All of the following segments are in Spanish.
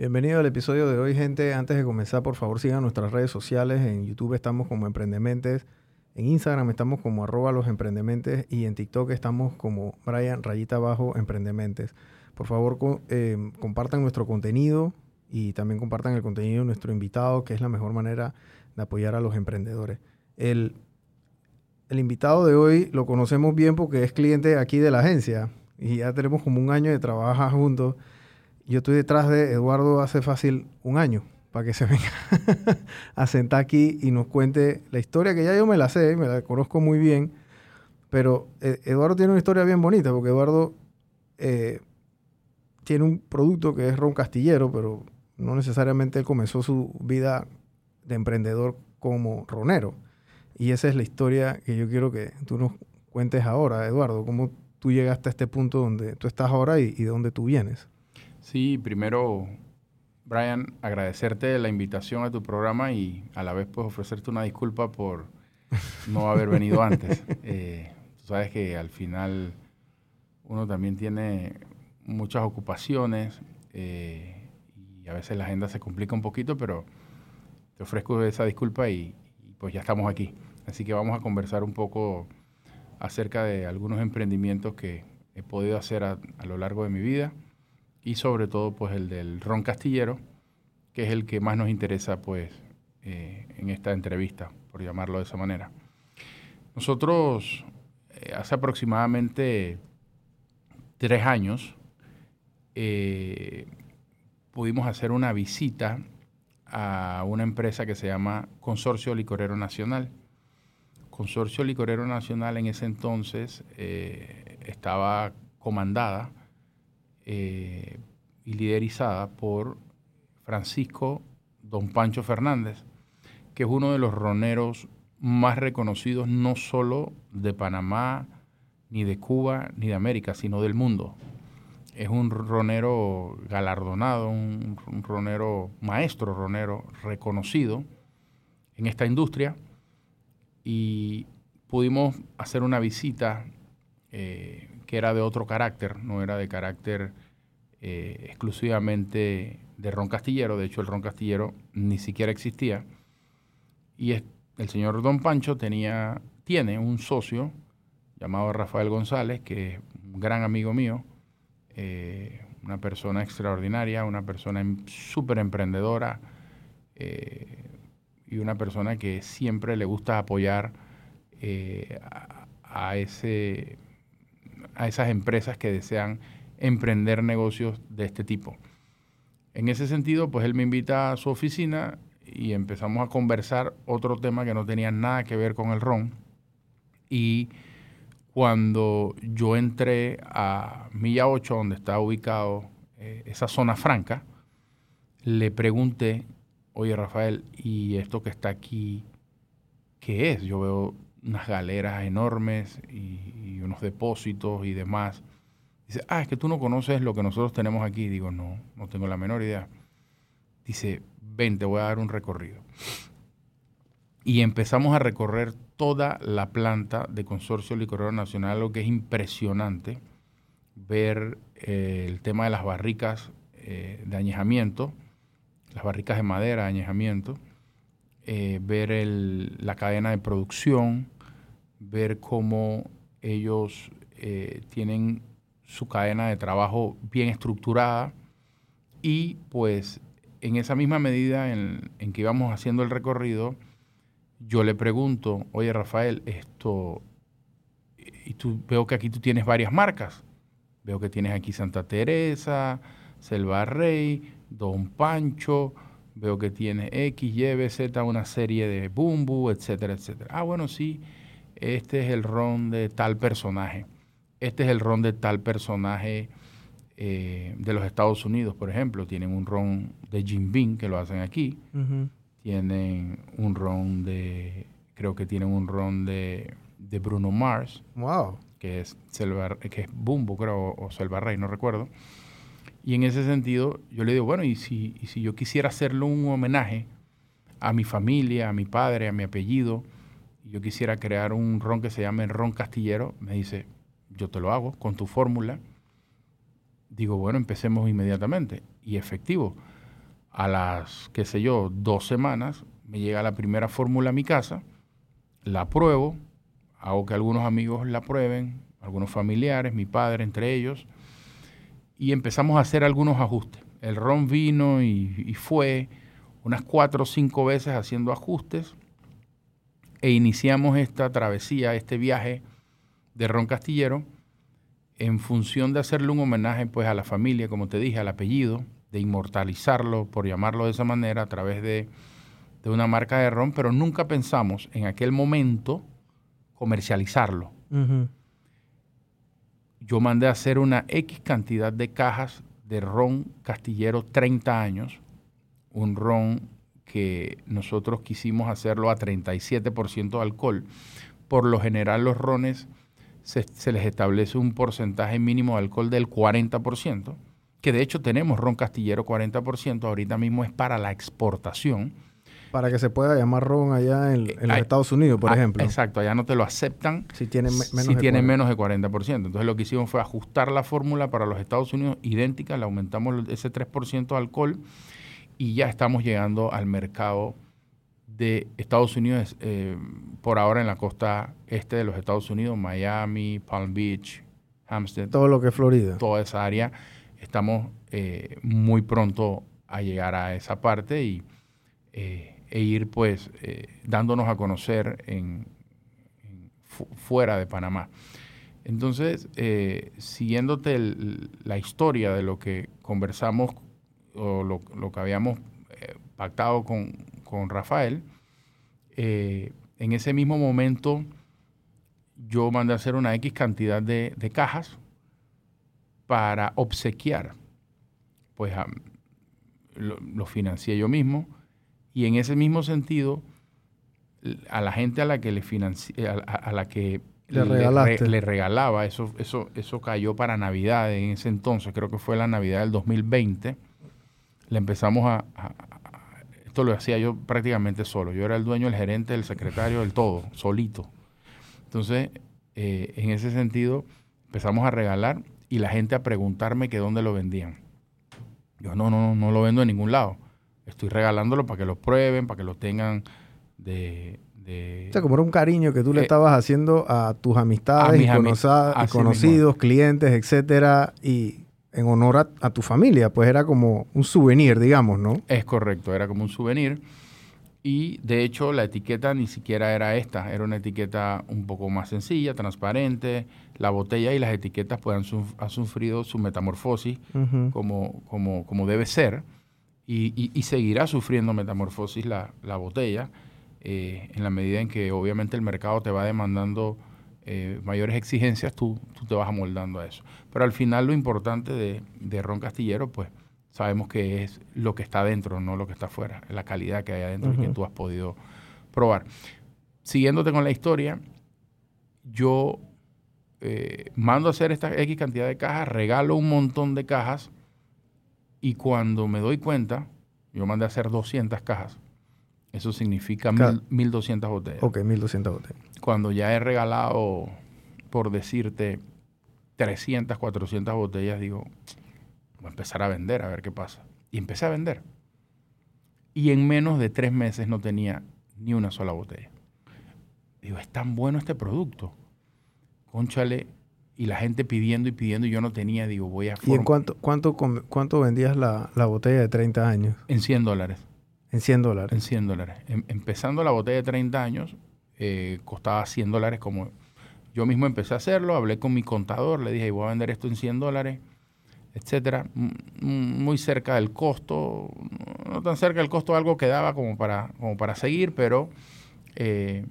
Bienvenido al episodio de hoy, gente. Antes de comenzar, por favor, sigan nuestras redes sociales. En YouTube estamos como Emprendementes. En Instagram estamos como arroba los emprendementes y en TikTok estamos como Brian Rayita Abajo Emprendementes. Por favor, eh, compartan nuestro contenido y también compartan el contenido de nuestro invitado, que es la mejor manera de apoyar a los emprendedores. El, el invitado de hoy lo conocemos bien porque es cliente aquí de la agencia y ya tenemos como un año de trabajar juntos. Yo estoy detrás de Eduardo hace fácil un año para que se venga a sentar aquí y nos cuente la historia que ya yo me la sé, me la conozco muy bien, pero eh, Eduardo tiene una historia bien bonita porque Eduardo eh, tiene un producto que es ron castillero, pero no necesariamente él comenzó su vida de emprendedor como ronero. Y esa es la historia que yo quiero que tú nos cuentes ahora, Eduardo, cómo tú llegaste a este punto donde tú estás ahora y, de dónde tú vienes. Sí, primero, Brian, agradecerte la invitación a tu programa y a la vez pues ofrecerte una disculpa por no haber venido antes. Eh, tú sabes que al final uno también tiene muchas ocupaciones eh, y a veces la agenda se complica un poquito, pero te ofrezco esa disculpa y, pues ya estamos aquí. Así que vamos a conversar un poco acerca de algunos emprendimientos que he podido hacer a, lo largo de mi vida y sobre todo pues el del ron castillero, que es el que más nos interesa pues eh, en esta entrevista, por llamarlo de esa manera. Nosotros eh, hace aproximadamente tres años eh, pudimos hacer una visita a una empresa que se llama Consorcio Licorero Nacional. Consorcio Licorero Nacional en ese entonces estaba comandada eh, y liderizada por Francisco Don Pancho Fernández, que es uno de los roneros más reconocidos no solo de Panamá, ni de Cuba, ni de América, sino del mundo. Es un ronero galardonado, un, ronero maestro ronero reconocido en esta industria. Y pudimos hacer una visita eh, que era de otro carácter, no era de carácter eh, exclusivamente de ron castillero, de hecho el ron castillero ni siquiera existía, y el señor Don Pancho tenía, tiene un socio llamado Rafael González, que es un gran amigo mío, eh, una persona extraordinaria, una persona em, súper emprendedora eh, y una persona que siempre le gusta apoyar a, ese, a esas empresas que desean emprender negocios de este tipo. En ese sentido, pues él me invita a su oficina y empezamos a conversar otro tema que no tenía nada que ver con el ron. Y cuando yo entré a Milla 8, donde está ubicado eh, esa zona franca, le pregunté, oye Rafael, ¿y esto que está aquí, qué es? Yo veo unas galeras enormes y, unos depósitos y demás. Dice, ah, es que tú no conoces lo que nosotros tenemos aquí. Digo, no, no tengo la menor idea. Dice, ven, te voy a dar un recorrido. Y empezamos a recorrer toda la planta de Consorcio Licorero Nacional, lo que es impresionante ver eh, el tema de las barricas eh, de añejamiento, las barricas de madera de añejamiento, eh, ver la cadena de producción, ver cómo ellos tienen su cadena de trabajo bien estructurada y pues en esa misma medida en, en que íbamos haciendo el recorrido, yo le pregunto, oye Rafael, esto, y tú veo que aquí tú tienes varias marcas. Veo que tienes aquí Santa Teresa, Selva Rey, Don Pancho, veo que tienes X, Y, Z, una serie de Bumbu, etcétera, etcétera. Ah, bueno, sí, este es el ron de tal personaje. Este es el ron de tal personaje eh, de los Estados Unidos, por ejemplo. Tienen un ron de Jim Beam que lo hacen aquí tienen un ron de, creo que tienen un ron de, de Bruno Mars. Wow. Que es, Selva, que es Bumbo, creo, o Selva Rey, no recuerdo. Y en ese sentido, yo le digo, bueno, y si, y si yo quisiera hacerle un homenaje a mi familia, a mi padre, a mi apellido, y yo quisiera crear un ron que se llame Ron Castillero, me dice, yo te lo hago con tu fórmula. Digo, bueno, empecemos inmediatamente. Y efectivo, A las, qué sé yo, dos semanas, me llega la primera fórmula a mi casa, la pruebo, hago que algunos amigos la prueben, algunos familiares, mi padre entre ellos, y empezamos a hacer algunos ajustes. El ron vino y, fue unas cuatro o cinco veces haciendo ajustes e iniciamos esta travesía, este viaje de ron castillero en función de hacerle un homenaje pues a la familia, como te dije, al apellido, de inmortalizarlo, por llamarlo de esa manera, a través de, una marca de ron, pero nunca pensamos en aquel momento comercializarlo. Yo mandé a hacer una X cantidad de cajas de ron castillero 30 años, un ron que nosotros quisimos hacerlo a 37% de alcohol. Por lo general los rones se, les establece un porcentaje mínimo de alcohol del 40%, que de hecho tenemos ron castillero 40%, ahorita mismo es para la exportación. Para que se pueda llamar ron allá en, los Estados Unidos, por ah, ejemplo. Exacto, allá no te lo aceptan si tiene, menos, si de tiene menos de 40%. Entonces lo que hicimos fue ajustar la fórmula para los Estados Unidos idéntica, le aumentamos ese 3% de alcohol y ya estamos llegando al mercado de Estados Unidos, eh, por ahora en la costa este de los Estados Unidos, Miami, Palm Beach, Hampstead. Todo lo que es Florida. Toda esa área. Estamos eh, muy pronto a llegar a esa parte y, eh, e ir pues dándonos a conocer en, fuera de Panamá. Entonces, siguiéndote la historia de lo que conversamos o lo, que habíamos pactado con, con Rafael, eh, en ese mismo momento yo mandé a hacer una X cantidad de, cajas para obsequiar. Pues lo, financié yo mismo y en ese mismo sentido a la gente a la que le financié, a, la que le, regalaba, eso, eso, eso cayó para Navidad en ese entonces, creo que fue la Navidad del 2020, le empezamos a, esto lo hacía yo prácticamente solo. Yo era el dueño, el gerente, el secretario, del todo, solito. Entonces, eh, en ese sentido, empezamos a regalar y la gente a preguntarme que dónde lo vendían. Yo no, no, no lo vendo en ningún lado. Estoy regalándolo para que lo prueben, para que lo tengan de, O sea, como era un cariño que tú le eh, estabas haciendo a tus amistades y, conocidos, clientes, etcétera, y en honor a, tu familia, pues era como un souvenir, digamos, ¿no? Es correcto, era como un souvenir. Y de hecho la etiqueta ni siquiera era esta, era una etiqueta un poco más sencilla, transparente. La botella y las etiquetas pues, han, sufrido su metamorfosis como, como, como, debe ser y, y, seguirá sufriendo metamorfosis la, la botella eh, en la medida en que obviamente el mercado te va demandando eh, mayores exigencias, tú, tú, te vas amoldando a eso. Pero al final lo importante de, Ron Castillero, pues sabemos que es lo que está dentro, no lo que está afuera, la calidad que hay adentro y que tú has podido probar. Siguiéndote con la historia, yo eh, mando a hacer esta X cantidad de cajas, regalo un montón de cajas y cuando me doy cuenta, yo mandé a hacer 200 cajas. Eso significa 1200 botellas. Ok, 1200 botellas cuando ya he regalado, por decirte, 300, 400 botellas, digo, voy a empezar a vender, a ver qué pasa. Y empecé a vender. Y en menos de tres meses no tenía ni una sola botella. Digo, es tan bueno este producto. Conchale, y la gente pidiendo y pidiendo, y yo no tenía, digo, voy a... ¿Y en cuánto, cuánto, cuánto vendías la, botella de 30 años? En 100 dólares. En 100 dólares. En 100 dólares. Em, empezando la botella de 30 años, eh, costaba 100 dólares como yo mismo empecé a hacerlo, hablé con mi contador, le dije, voy a vender esto en 100 dólares, etcétera, muy cerca del costo, no tan cerca del costo, algo que daba como para, como para seguir, pero eh,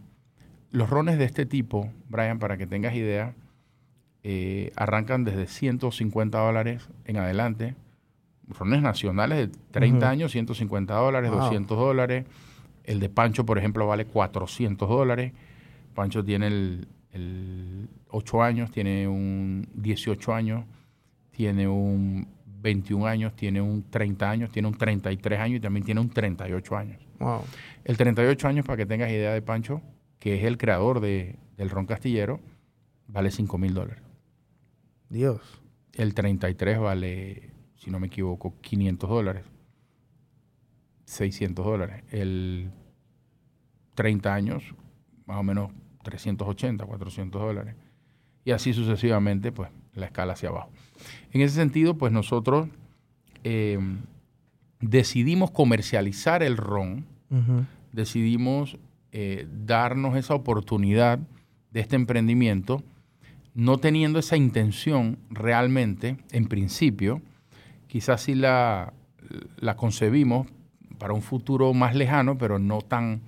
los rones de este tipo, Brian, para que tengas idea, eh, arrancan desde 150 dólares en adelante, rones nacionales de 30 años, 150 dólares, 200 dólares, el de Pancho, por ejemplo, vale 400 dólares. Pancho tiene el, 8 años, tiene un 18 años, tiene un 21 años, tiene un 30 años, tiene un 33 años y también tiene un 38 años. Wow. El 38 años, para que tengas idea de Pancho, que es el creador de, del ron castillero, vale 5 mil dólares. Dios. El 33 vale, si no me equivoco, 500 dólares. 600 dólares. El 30 años, más o menos 380, 400 dólares. Y así sucesivamente, pues la escala hacia abajo. En ese sentido, pues nosotros eh, decidimos comercializar el ron, decidimos eh, darnos esa oportunidad de este emprendimiento, no teniendo esa intención realmente, en principio, quizás sí la, la concebimos para un futuro más lejano, pero no tan,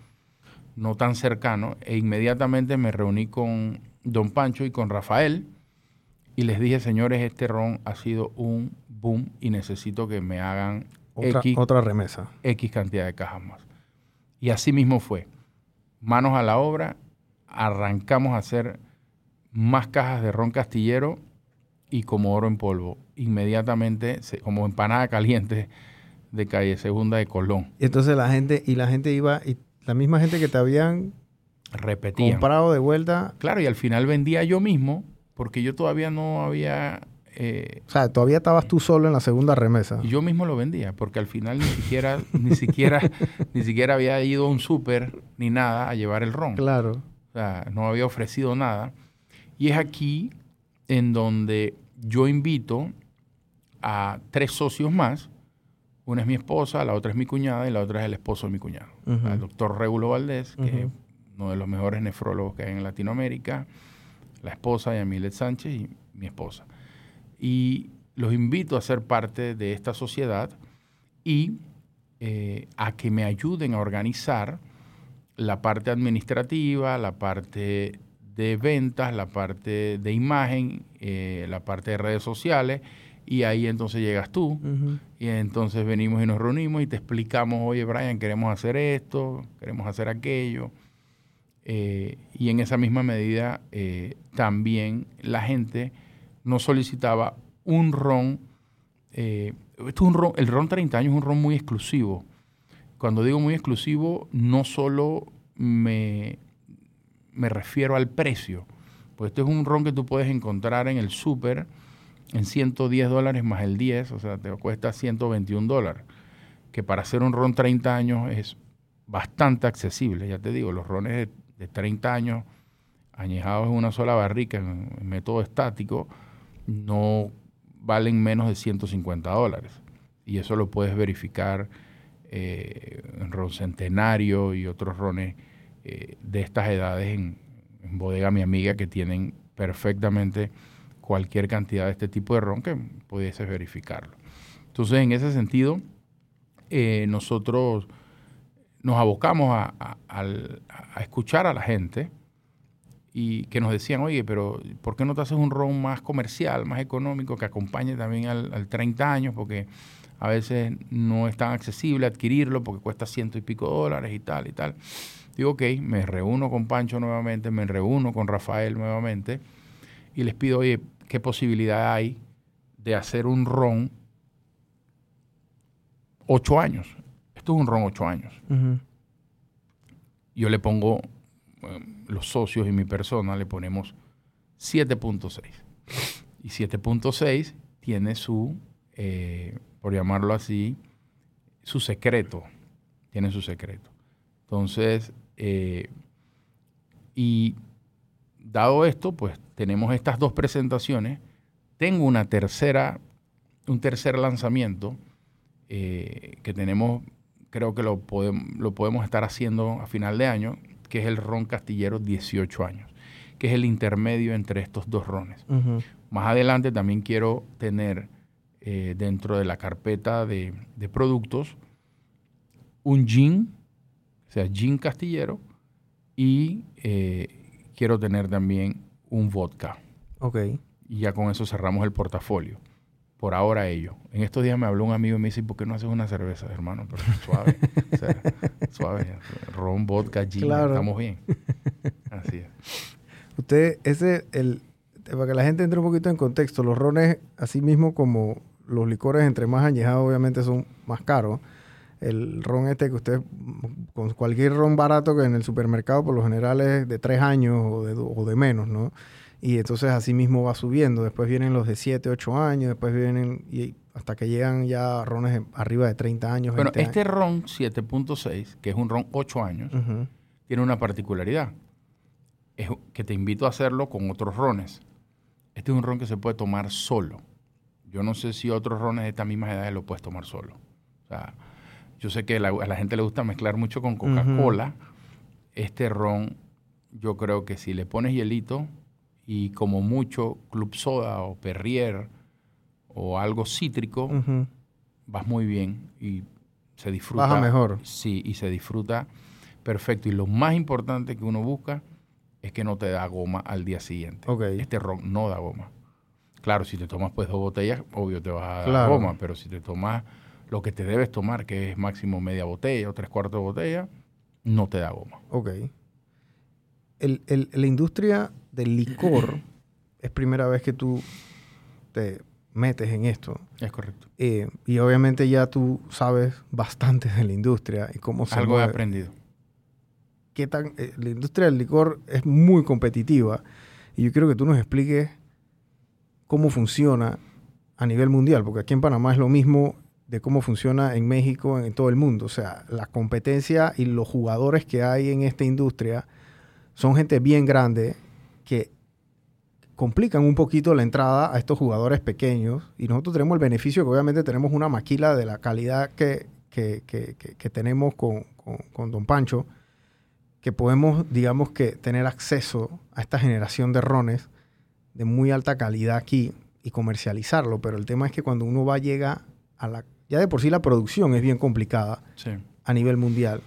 no tan cercano, e inmediatamente me reuní con don Pancho y con Rafael, y les dije, señores, este ron ha sido un boom y necesito que me hagan otra, X, otra remesa. X cantidad de cajas más. Y así mismo fue. Manos a la obra, arrancamos a hacer más cajas de ron castillero y como oro en polvo. Inmediatamente, como empanada caliente de calle Segunda de Colón. Y entonces la gente, y la gente iba, y la misma gente que te habían Repetían. comprado de vuelta. Claro, y al final vendía yo mismo, porque yo todavía no había eh, o sea, todavía estabas tú solo en la segunda remesa. Yo mismo lo vendía, porque al final ni siquiera, ni siquiera, ni siquiera había ido a un súper ni nada a llevar el ron. Claro. O sea, no había ofrecido nada. Y es aquí en donde yo invito a tres socios más. Una es mi esposa, la otra es mi cuñada y la otra es el esposo de mi cuñado. El doctor Regulo Valdés, que es uno de los mejores nefrólogos que hay en Latinoamérica, la esposa Yamilet Sánchez y mi esposa y los invito a ser parte de esta sociedad y eh, a que me ayuden a organizar la parte administrativa, la parte de ventas, la parte de imagen, eh, la parte de redes sociales, y ahí entonces llegas tú, y entonces venimos y nos reunimos y te explicamos, oye Brian, queremos hacer esto, queremos hacer aquello, eh, y en esa misma medida también la gente nos solicitaba un ron, eh, esto un ron, el ron 30 años es un ron muy exclusivo. Cuando digo muy exclusivo, no solo me, me refiero al precio, pues esto es un ron que tú puedes encontrar en el súper en 110 dólares más el 10, o sea, te cuesta 121 dólares, que para hacer un ron 30 años es bastante accesible, ya te digo, los rones de, 30 años añejados en una sola barrica en método estático, no valen menos de 150 dólares. Y eso lo puedes verificar eh, en Ron Centenario y otros rones de estas edades en, Bodega Mi Amiga que tienen perfectamente cualquier cantidad de este tipo de ron que pudieses verificarlo. Entonces, en ese sentido, eh, nosotros nos abocamos a, escuchar a la gente y que nos decían, oye, pero ¿por qué no te haces un ron más comercial, más económico, que acompañe también al, 30 años? Porque a veces no es tan accesible adquirirlo porque cuesta ciento y pico dólares y tal y tal. Digo, ok, me reúno con Pancho nuevamente, me reúno con Rafael nuevamente y les pido, oye, ¿qué posibilidad hay de hacer un ron ocho años? Esto es un ron ocho años. Yo le pongo los socios y mi persona le ponemos 7.6. Y 7.6 tiene su, eh, por llamarlo así, su secreto. Tiene su secreto. Entonces, eh, y dado esto, pues tenemos estas dos presentaciones. Tengo una tercera, un tercer lanzamiento eh, que tenemos, creo que lo, podemos, lo podemos estar haciendo a final de año, que es el ron castillero 18 años, que es el intermedio entre estos dos rones. Más adelante también quiero tener eh, dentro de la carpeta de, productos un gin, sea, gin castillero, y eh, quiero tener también un vodka. Ok. Y ya con eso cerramos el portafolio por ahora ello. En estos días me habló un amigo y me dice, ¿por qué no haces una cerveza, hermano? Pero suave, suave. Ron, vodka, gin, estamos bien. Así es. Usted, ese, el, para que la gente entre un poquito en contexto, los rones, así mismo como los licores, entre más añejados, obviamente son más caros. El ron este que usted, con cualquier ron barato que en el supermercado, por lo general es de tres años o de, o de menos, ¿no? Y entonces así mismo va subiendo. Después vienen los de 7, 8 años, después vienen y hasta que llegan ya rones arriba de 30 años. Bueno, este ron 7.6, que es un ron 8 años, tiene una particularidad. Es que te invito a hacerlo con otros rones. Este es un ron que se puede tomar solo. Yo no sé si otros rones de estas mismas edades lo puedes tomar solo. O sea, yo sé que a la gente le gusta mezclar mucho con Coca-Cola. Este ron, yo creo que si le pones hielito, y como mucho club soda o perrier o algo cítrico, vas muy bien y se disfruta. Baja mejor. Sí, y se disfruta perfecto. Y lo más importante que uno busca es que no te da goma al día siguiente. Este ron no da goma. Claro, si te tomas pues dos botellas, obvio te vas a dar goma, pero si te tomas lo que te debes tomar, que es máximo media botella o tres cuartos de botella, no te da goma. Ok. El, el, la industria del licor es primera vez que tú te metes en esto. Es correcto. Eh, y obviamente ya tú sabes bastante de la industria y cómo se Algo he aprendido. ¿Qué tan, eh, la industria del licor es muy competitiva y yo quiero que tú nos expliques cómo funciona a nivel mundial, porque aquí en Panamá es lo mismo de cómo funciona en México, en todo el mundo. O sea, la competencia y los jugadores que hay en esta industria son gente bien grande que complican un poquito la entrada a estos jugadores pequeños y nosotros tenemos el beneficio que obviamente tenemos una maquila de la calidad que, tenemos con, Don Pancho, que podemos, digamos que, tener acceso a esta generación de rones de muy alta calidad aquí y comercializarlo, pero el tema es que cuando uno va llega a la... Ya de por sí la producción es bien complicada a nivel mundial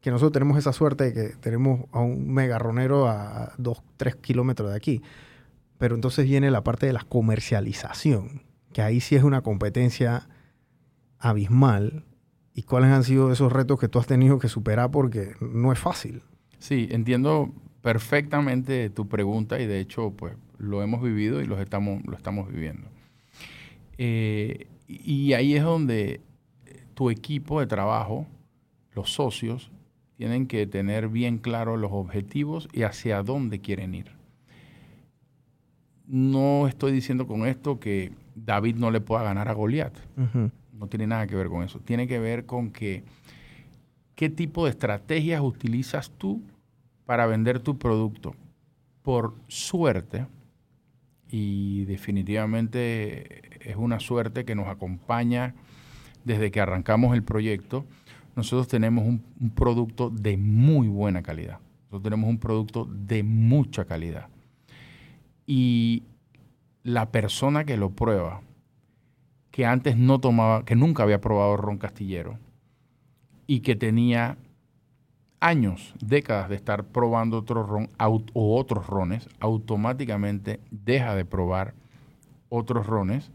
que nosotros tenemos esa suerte de que tenemos a un megarronero a 2, 3 kilómetros de aquí. Pero entonces viene la parte de la comercialización, que ahí sí es una competencia abismal. ¿Y cuáles han sido esos retos que tú has tenido que superar? Porque no es fácil. Sí, entiendo perfectamente tu pregunta y de hecho pues lo hemos vivido y lo estamos, lo estamos viviendo. Eh, y ahí es donde tu equipo de trabajo, los socios, tienen que tener bien claros los objetivos y hacia dónde quieren ir. No estoy diciendo con esto que David no le pueda ganar a Goliat. No tiene nada que ver con eso. Tiene que ver con que qué tipo de estrategias utilizas tú para vender tu producto. Por suerte, y definitivamente es una suerte que nos acompaña desde que arrancamos el proyecto, nosotros tenemos un, producto de muy buena calidad. Nosotros tenemos un producto de mucha calidad. Y la persona que lo prueba, que antes no tomaba, que nunca había probado ron castillero y que tenía años, décadas de estar probando otro ron o otros rones, automáticamente deja de probar otros rones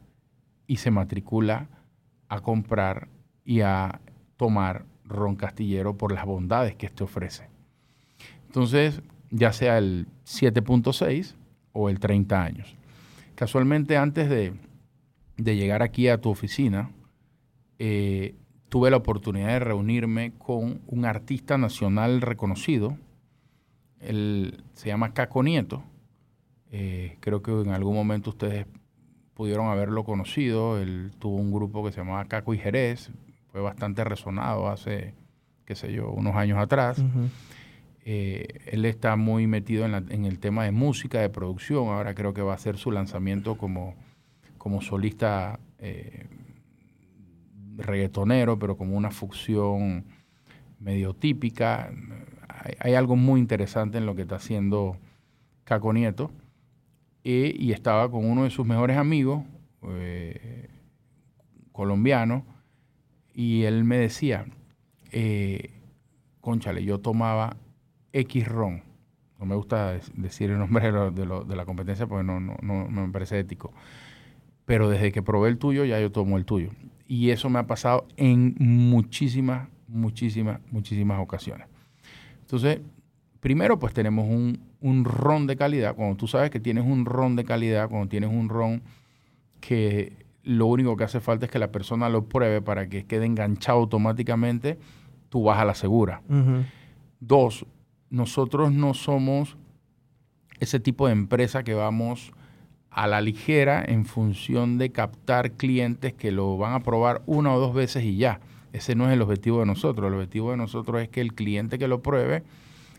y se matricula a comprar y a tomar ron castillero por las bondades que este ofrece. Entonces, ya sea el 7.6 o el 30 años. Casualmente, antes de, llegar aquí a tu oficina, eh, tuve la oportunidad de reunirme con un artista nacional reconocido. Él se llama Caco Nieto. Eh, creo que en algún momento ustedes pudieron haberlo conocido. Él tuvo un grupo que se llamaba Caco y Jerez, fue bastante resonado hace, qué sé yo, unos años atrás. Eh, él está muy metido en, el tema de música, de producción. Ahora creo que va a hacer su lanzamiento como, como solista eh, reggaetonero, pero como una fusión medio típica. Hay, algo muy interesante en lo que está haciendo Caco Nieto. Y estaba con uno de sus mejores amigos, eh, colombiano, y él me decía, eh, conchale, yo tomaba X ron. No me gusta decir el nombre de, la competencia porque no, no, me parece ético. Pero desde que probé el tuyo, ya yo tomo el tuyo. Y eso me ha pasado en muchísimas, muchísimas, muchísimas ocasiones. Entonces, primero pues tenemos un, un ron de calidad. Cuando tú sabes que tienes un ron de calidad, cuando tienes un ron que lo único que hace falta es que la persona lo pruebe para que quede enganchado automáticamente, tú vas a la segura. Dos, nosotros no somos ese tipo de empresa que vamos a la ligera en función de captar clientes que lo van a probar una o dos veces y ya. Ese no es el objetivo de nosotros. El objetivo de nosotros es que el cliente que lo pruebe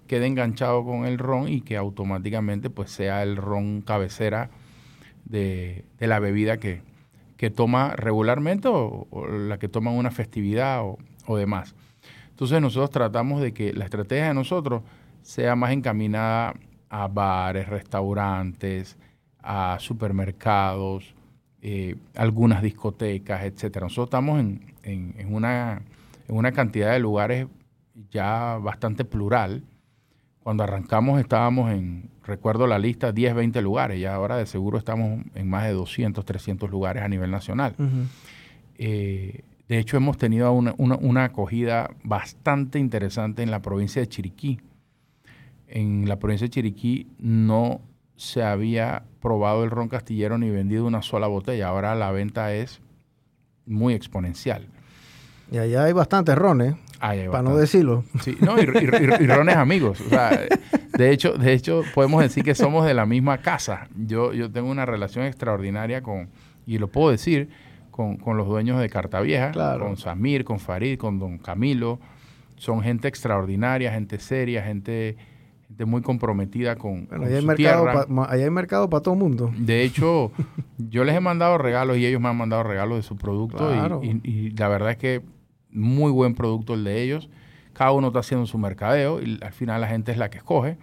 quede enganchado con el ron y que automáticamente pues sea el ron cabecera de, la bebida que, toma regularmente o, la que toma una festividad o, o demás. Entonces nosotros tratamos de que la estrategia de nosotros sea más encaminada a bares, restaurantes, a supermercados, eh, algunas discotecas, etcétera. Nosotros estamos en, en, una, en una cantidad de lugares ya bastante plural. Cuando arrancamos estábamos en, recuerdo la lista, 10, 20 lugares, y ahora de seguro estamos en más de 200, 300 lugares a nivel nacional. Eh, de hecho, hemos tenido una, una, acogida bastante interesante en la provincia de Chiriquí. En la provincia de Chiriquí no se había probado el ron castillero ni vendido una sola botella. Ahora la venta es muy exponencial. Y allá hay bastantes rones, para no decirlo. Sí, no, y, rones amigos. de hecho, de hecho, podemos decir que somos de la misma casa. Yo, yo tengo una relación extraordinaria con, y lo puedo decir, con, los dueños de Cartavieja, con Samir, con Farid, con Don Camilo. Son gente extraordinaria, gente seria, gente muy comprometida con, bueno, hay mercado hay mercado para todo el mundo. De hecho, yo les he mandado regalos y ellos me han mandado regalos de su producto y, la verdad es que muy buen producto el de ellos. Cada uno está haciendo su mercadeo y al final la gente es la que escoge.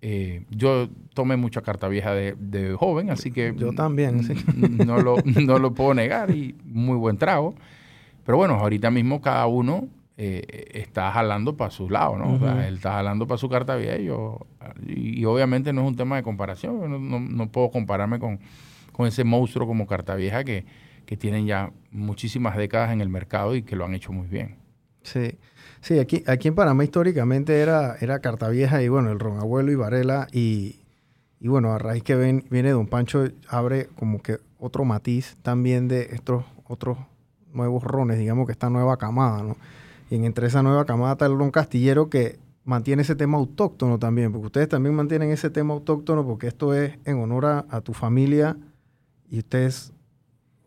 Eh, yo tomé mucha carta vieja de, joven, así que... Yo también, sí. No lo, no lo puedo negar y muy buen trago. Pero bueno, ahorita mismo cada uno eh, está jalando para su lado, ¿no? o sea, él está jalando para su carta vieja y, obviamente no es un tema de comparación, no, puedo compararme con, ese monstruo como carta vieja que, tienen ya muchísimas décadas en el mercado y que lo han hecho muy bien. Sí, sí, aquí, aquí en Panamá históricamente era, era vieja y bueno, el Ron Abuelo y Varela y, y bueno, a raíz que ven, viene Don Pancho abre como que otro matiz también de estos otros nuevos rones, digamos que esta nueva camada, ¿no? Y entre esa nueva camada está el ron castillero que mantiene ese tema autóctono también, porque ustedes también mantienen ese tema autóctono porque esto es en honor a, tu familia y ustedes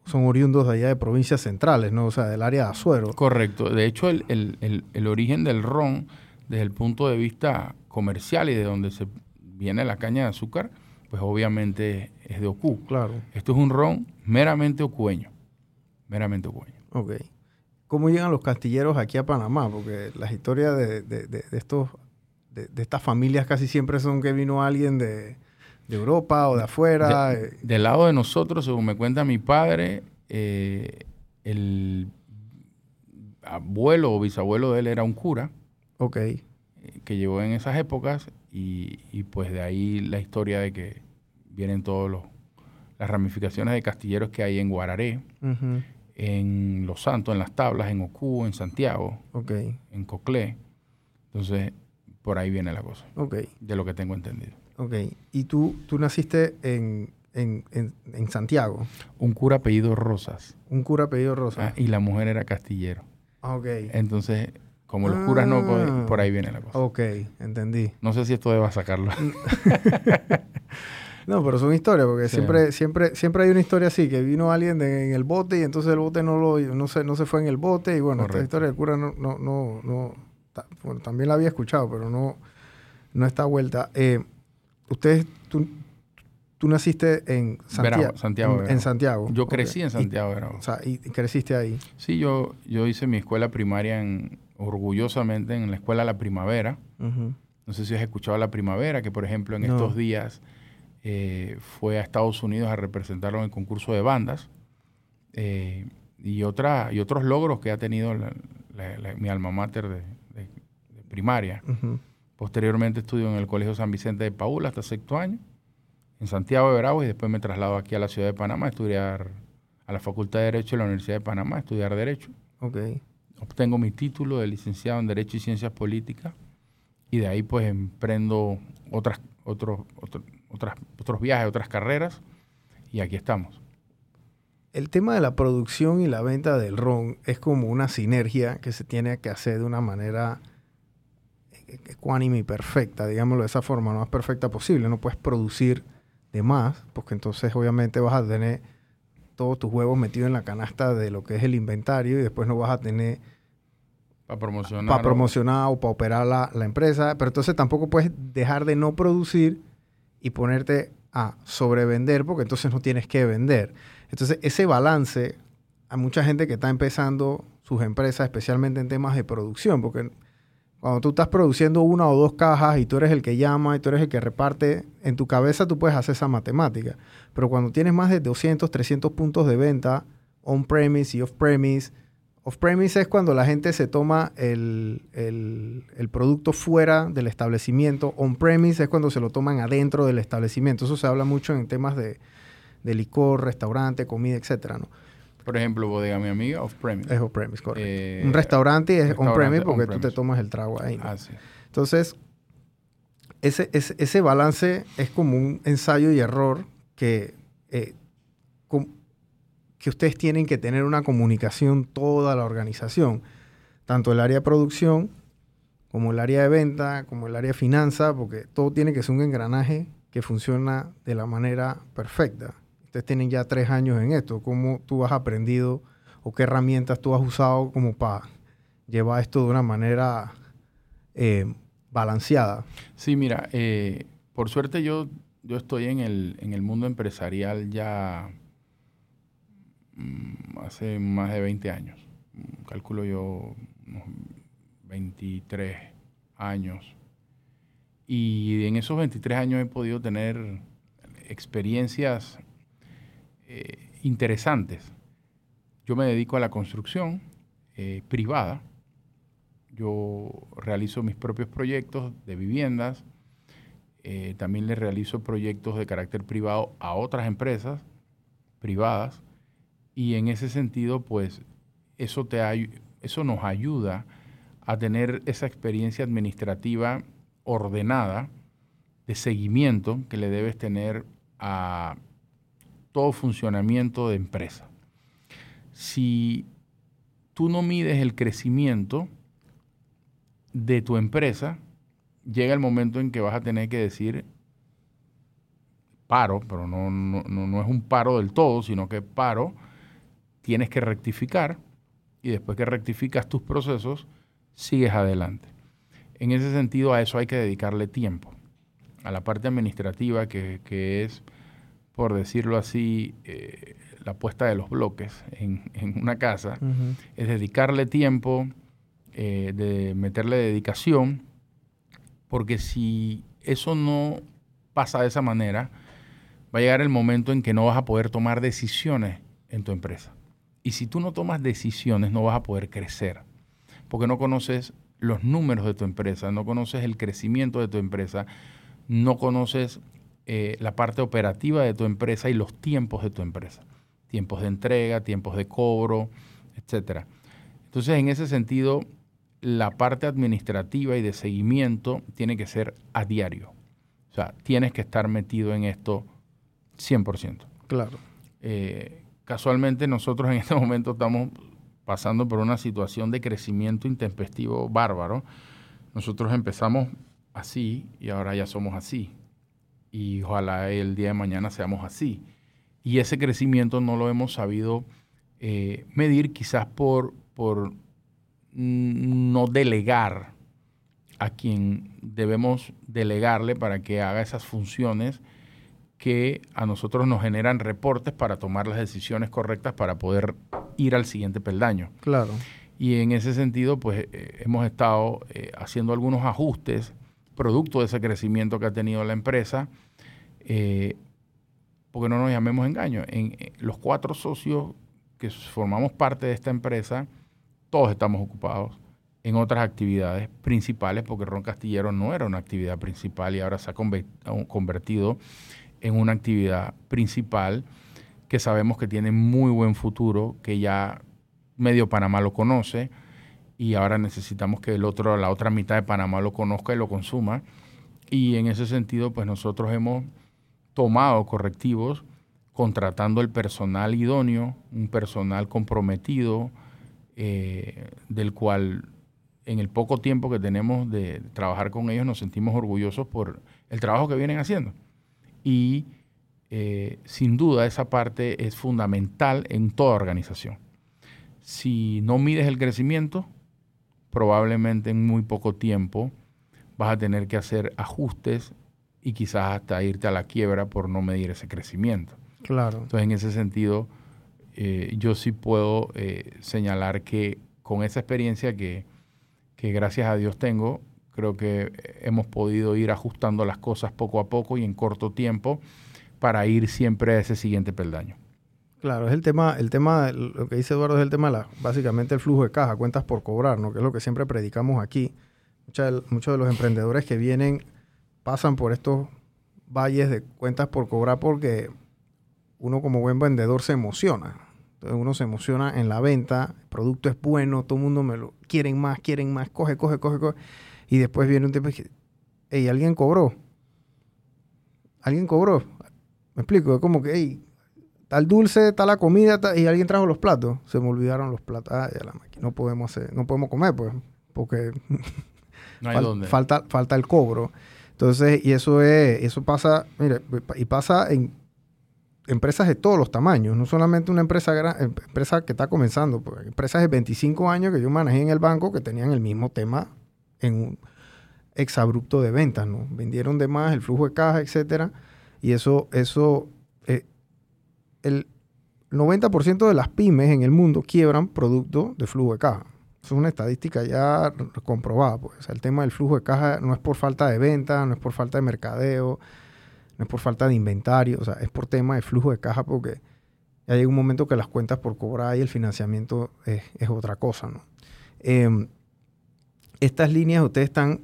son oriundos de allá de provincias centrales, ¿no? O sea, del área de Azuero. Correcto. De hecho, el, origen del ron, desde el punto de vista comercial y de donde se viene la caña de azúcar, pues obviamente es de Ocu. Claro. Esto es un ron meramente ocueño. Meramente ocueño. Ok cómo llegan los castilleros aquí a Panamá, porque las historias de, estos de, estas familias casi siempre son que vino alguien de, Europa o de afuera. Eh. del lado de nosotros, según me cuenta mi padre, eh, el abuelo o bisabuelo de él era un cura. Ok. Eh, que llegó en esas épocas y, pues de ahí la historia de que vienen todas las ramificaciones de castilleros que hay en Guararé en Los Santos, en Las Tablas, en Ocú, en Santiago, okay. en Coclé. Entonces, por ahí viene la cosa. Okay. De lo que tengo entendido. Ok. ¿Y tú, tú naciste en, en, en, Santiago? Un cura apellido Rosas. Un cura apellido Rosas. Ah, y la mujer era castillero. Ah, ok. Entonces, como los curas no, ah. por ahí viene la cosa. Ok, entendí. No sé si esto deba sacarlo. No, pero son historias, porque siempre, siempre, siempre hay una historia así, que vino alguien en el bote y entonces el bote no lo, no se, no se fue en el bote, y bueno, esta historia del cura no, no, no, no bueno, también la había escuchado, pero no, no está vuelta. Eh, ustedes, tú, tú naciste en Santiago. Santiago en, Santiago. Yo crecí en Santiago, y, O sea, y creciste ahí. Sí, yo, yo hice mi escuela primaria en, orgullosamente en la escuela La Primavera. No sé si has escuchado La Primavera, que por ejemplo en estos días eh, fue a Estados Unidos a representarlo en el concurso de bandas eh, y, otra, y otros logros que ha tenido mi alma mater de, primaria. Posteriormente estudio en el Colegio San Vicente de Paula hasta sexto año, en Santiago de Bravo, y después me traslado aquí a la ciudad de Panamá a estudiar a la Facultad de Derecho de la Universidad de Panamá, a estudiar Derecho. Okay. Obtengo mi título de licenciado en Derecho y Ciencias Políticas y de ahí pues emprendo otras, otros, otros otras, otros viajes, otras carreras, y aquí estamos. El tema de la producción y la venta del ron es como una sinergia que se tiene que hacer de una manera ecuánime y perfecta, digámoslo de esa forma, lo más perfecta posible. No puedes producir de más, porque entonces obviamente vas a tener todos tus huevos metidos en la canasta de lo que es el inventario y después no vas a tener para promocionar, para promocionar o para operar la, la, empresa. Pero entonces tampoco puedes dejar de no producir y ponerte a sobrevender porque entonces no tienes que vender. Entonces ese balance, hay mucha gente que está empezando sus empresas, especialmente en temas de producción, porque cuando tú estás produciendo una o dos cajas y tú eres el que llama y tú eres el que reparte, en tu cabeza tú puedes hacer esa matemática. Pero cuando tienes más de 200, 300 puntos de venta, on-premise y off-premise, off-premise es cuando la gente se toma el, producto fuera del establecimiento, on-premise es cuando se lo toman adentro del establecimiento. Eso se habla mucho en temas de, de licor, restaurante, comida, etcétera, ¿no? Por ejemplo, bodega mi amiga, off-premise. Es off-premise, correcto. Eh, un restaurante es on-premise porque tú te tomas el trago ahí. Ah, sí. Entonces, ese, ese, balance es como un ensayo y error que, eh, que ustedes tienen que tener una comunicación toda la organización, tanto el área de producción como el área de venta, como el área de finanzas, porque todo tiene que ser un engranaje que funciona de la manera perfecta ustedes tienen ya tres años en esto, ¿cómo tú has aprendido o qué herramientas tú has usado como para llevar esto de una manera eh, balanceada? Sí, mira, eh, por suerte yo, yo estoy en el, en el mundo empresarial ya mm, hace más de 20 años. Calculo yo unos 23 años. Y en esos 23 años he podido tener experiencias eh, interesantes. Yo me dedico a la construcción eh, privada. Yo realizo mis propios proyectos de viviendas. Eh, también le realizo proyectos de carácter privado a otras empresas privadas. Y en ese sentido, pues, eso, te eso nos ayuda a tener esa experiencia administrativa ordenada de seguimiento que le debes tener a todo funcionamiento de empresa. Si tú no mides el crecimiento de tu empresa, llega el momento en que vas a tener que decir paro, pero no, no, es un paro del todo, sino que paro, tienes que rectificar y después que rectificas tus procesos, sigues adelante. En ese sentido, a eso hay que dedicarle tiempo. A la parte administrativa, que, que es por decirlo así, eh, la puesta de los bloques en, una casa, es dedicarle tiempo, eh, de meterle dedicación, porque si eso no pasa de esa manera, va a llegar el momento en que no vas a poder tomar decisiones en tu empresa. Y si tú no tomas decisiones, no vas a poder crecer, porque no conoces los números de tu empresa, no conoces el crecimiento de tu empresa, no conoces eh, la parte operativa de tu empresa y los tiempos de tu empresa. Tiempos de entrega, tiempos de cobro, etc. Entonces, en ese sentido, la parte administrativa y de seguimiento tiene que ser a diario. O sea, tienes que estar metido en esto 100%. Claro. Eh, casualmente nosotros en este momento estamos pasando por una situación de crecimiento intempestivo bárbaro. Nosotros empezamos así y ahora ya somos así y ojalá el día de mañana seamos así. Y ese crecimiento no lo hemos sabido eh, medir quizás por, por no delegar a quien debemos delegarle para que haga esas funciones que a nosotros nos generan reportes para tomar las decisiones correctas para poder ir al siguiente peldaño. Claro. Y en ese sentido, pues eh, hemos estado eh, haciendo algunos ajustes producto de ese crecimiento que ha tenido la empresa, eh, porque no nos llamemos engaño, en, eh, los cuatro socios que formamos parte de esta empresa, todos estamos ocupados en otras actividades principales, porque Ron Castillero no era una actividad principal y ahora se ha convertido en una actividad principal que sabemos que tiene muy buen futuro, que ya medio Panamá lo conoce, y ahora necesitamos que el otro, la otra mitad de Panamá lo conozca y lo consuma. Y en ese sentido, pues nosotros hemos tomado correctivos contratando el personal idóneo, un personal comprometido, eh, del cual en el poco tiempo que tenemos de trabajar con ellos nos sentimos orgullosos por el trabajo que vienen haciendo. Y eh, sin duda esa parte es fundamental en toda organización. Si no mides el crecimiento, probablemente en muy poco tiempo vas a tener que hacer ajustes y quizás hasta irte a la quiebra por no medir ese crecimiento. Claro. Entonces, en ese sentido, eh, yo sí puedo eh, señalar que con esa experiencia que, que gracias a Dios tengo, creo que hemos podido ir ajustando las cosas poco a poco y en corto tiempo para ir siempre a ese siguiente peldaño. Claro, es el tema, el tema, lo que dice Eduardo es el tema, la, básicamente el flujo de caja, cuentas por cobrar, ¿no? Que es lo que siempre predicamos aquí. muchos de los emprendedores que vienen pasan por estos valles de cuentas por cobrar porque uno como buen vendedor se emociona. Entonces uno se emociona en la venta, el producto es bueno, todo el mundo me lo quieren más, quieren más, coge, coge, coge, coge. Y después viene un tiempo y dice, hey, alguien cobró. Alguien cobró. Me explico, es como que, hey, tal dulce, está la comida, y alguien trajo los platos. Se me olvidaron los platos. Ah, ya la máquina. No podemos hacer, no podemos comer, pues, porque no hay dónde. falta, falta el cobro. Entonces, y eso es, eso pasa, mire, y pasa en empresas de todos los tamaños, no solamente una empresa gran, empresa que está comenzando, pues, empresas de 25 años que yo manejé en el banco que tenían el mismo tema en un exabrupto de ventas, ¿no? Vendieron de más, el flujo de caja, etcétera, y eso, eso, eh, el 90% de las pymes en el mundo quiebran producto de flujo de caja. Eso es una estadística ya comprobada. Pues. el tema del flujo de caja no es por falta de venta, no es por falta de mercadeo, no es por falta de inventario, o sea, es por tema de flujo de caja porque ya llega un momento que las cuentas por cobrar y el financiamiento es, otra cosa, ¿no? Em, estas líneas ustedes están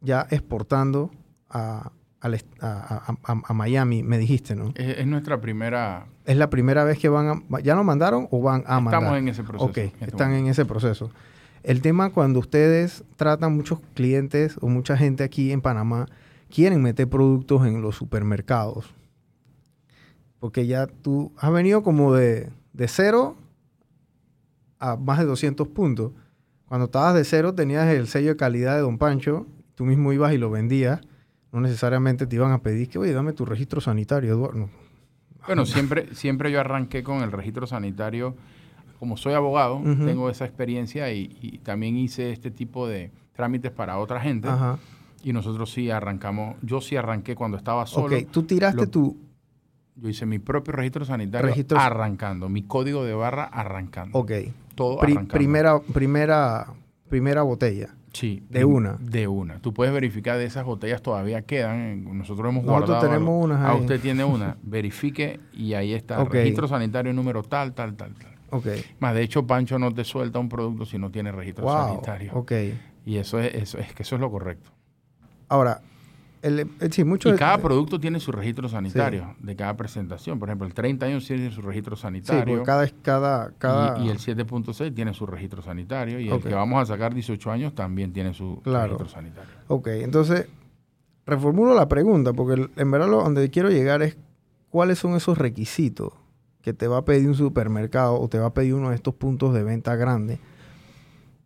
ya exportando a, a, Miami, me dijiste, ¿no? Es, nuestra primera... ¿Es la primera vez que van a... ¿Ya lo mandaron o van a mandar? Estamos en ese proceso. Ok, este están en ese proceso. El tema cuando ustedes tratan muchos clientes o mucha gente aquí en Panamá quieren meter productos en los supermercados. Porque ya tú has venido como de, de cero a más de 200 puntos. Cuando estabas de cero tenías el sello de calidad de Don Pancho, tú mismo ibas y lo vendías no necesariamente te iban a pedir que, oye, dame tu registro sanitario, Eduardo. Bueno, siempre, siempre yo arranqué con el registro sanitario. Como soy abogado, tengo esa experiencia y, también hice este tipo de trámites para otra gente. Y nosotros sí arrancamos, yo sí arranqué cuando estaba solo. Ok, tú tiraste tu... Yo hice mi propio registro sanitario arrancando, mi código de barra arrancando. Ok. Todo arrancando. Primera, primera, primera botella. Sí. De una. De una. Tú puedes verificar de esas botellas todavía quedan. Nosotros hemos Nosotros guardado. tenemos unas ahí. Ah, usted tiene una. Verifique y ahí está. Registro sanitario número tal, tal, tal, tal. Ok. Más de hecho, Pancho no te suelta un producto si no tiene registro sanitario. Ok. Y eso es, eso es que eso es lo correcto. Ahora, el, eh, sí, mucho y cada producto tiene su registro sanitario de cada presentación. Por ejemplo, el 30 años tiene su registro sanitario. Sí, cada, cada, cada... Y, el 7.6 tiene su registro sanitario. Y el que vamos a sacar 18 años también tiene su registro sanitario. Ok, entonces, reformulo la pregunta, porque en verdad lo, donde quiero llegar es cuáles son esos requisitos que te va a pedir un supermercado o te va a pedir uno de estos puntos de venta grandes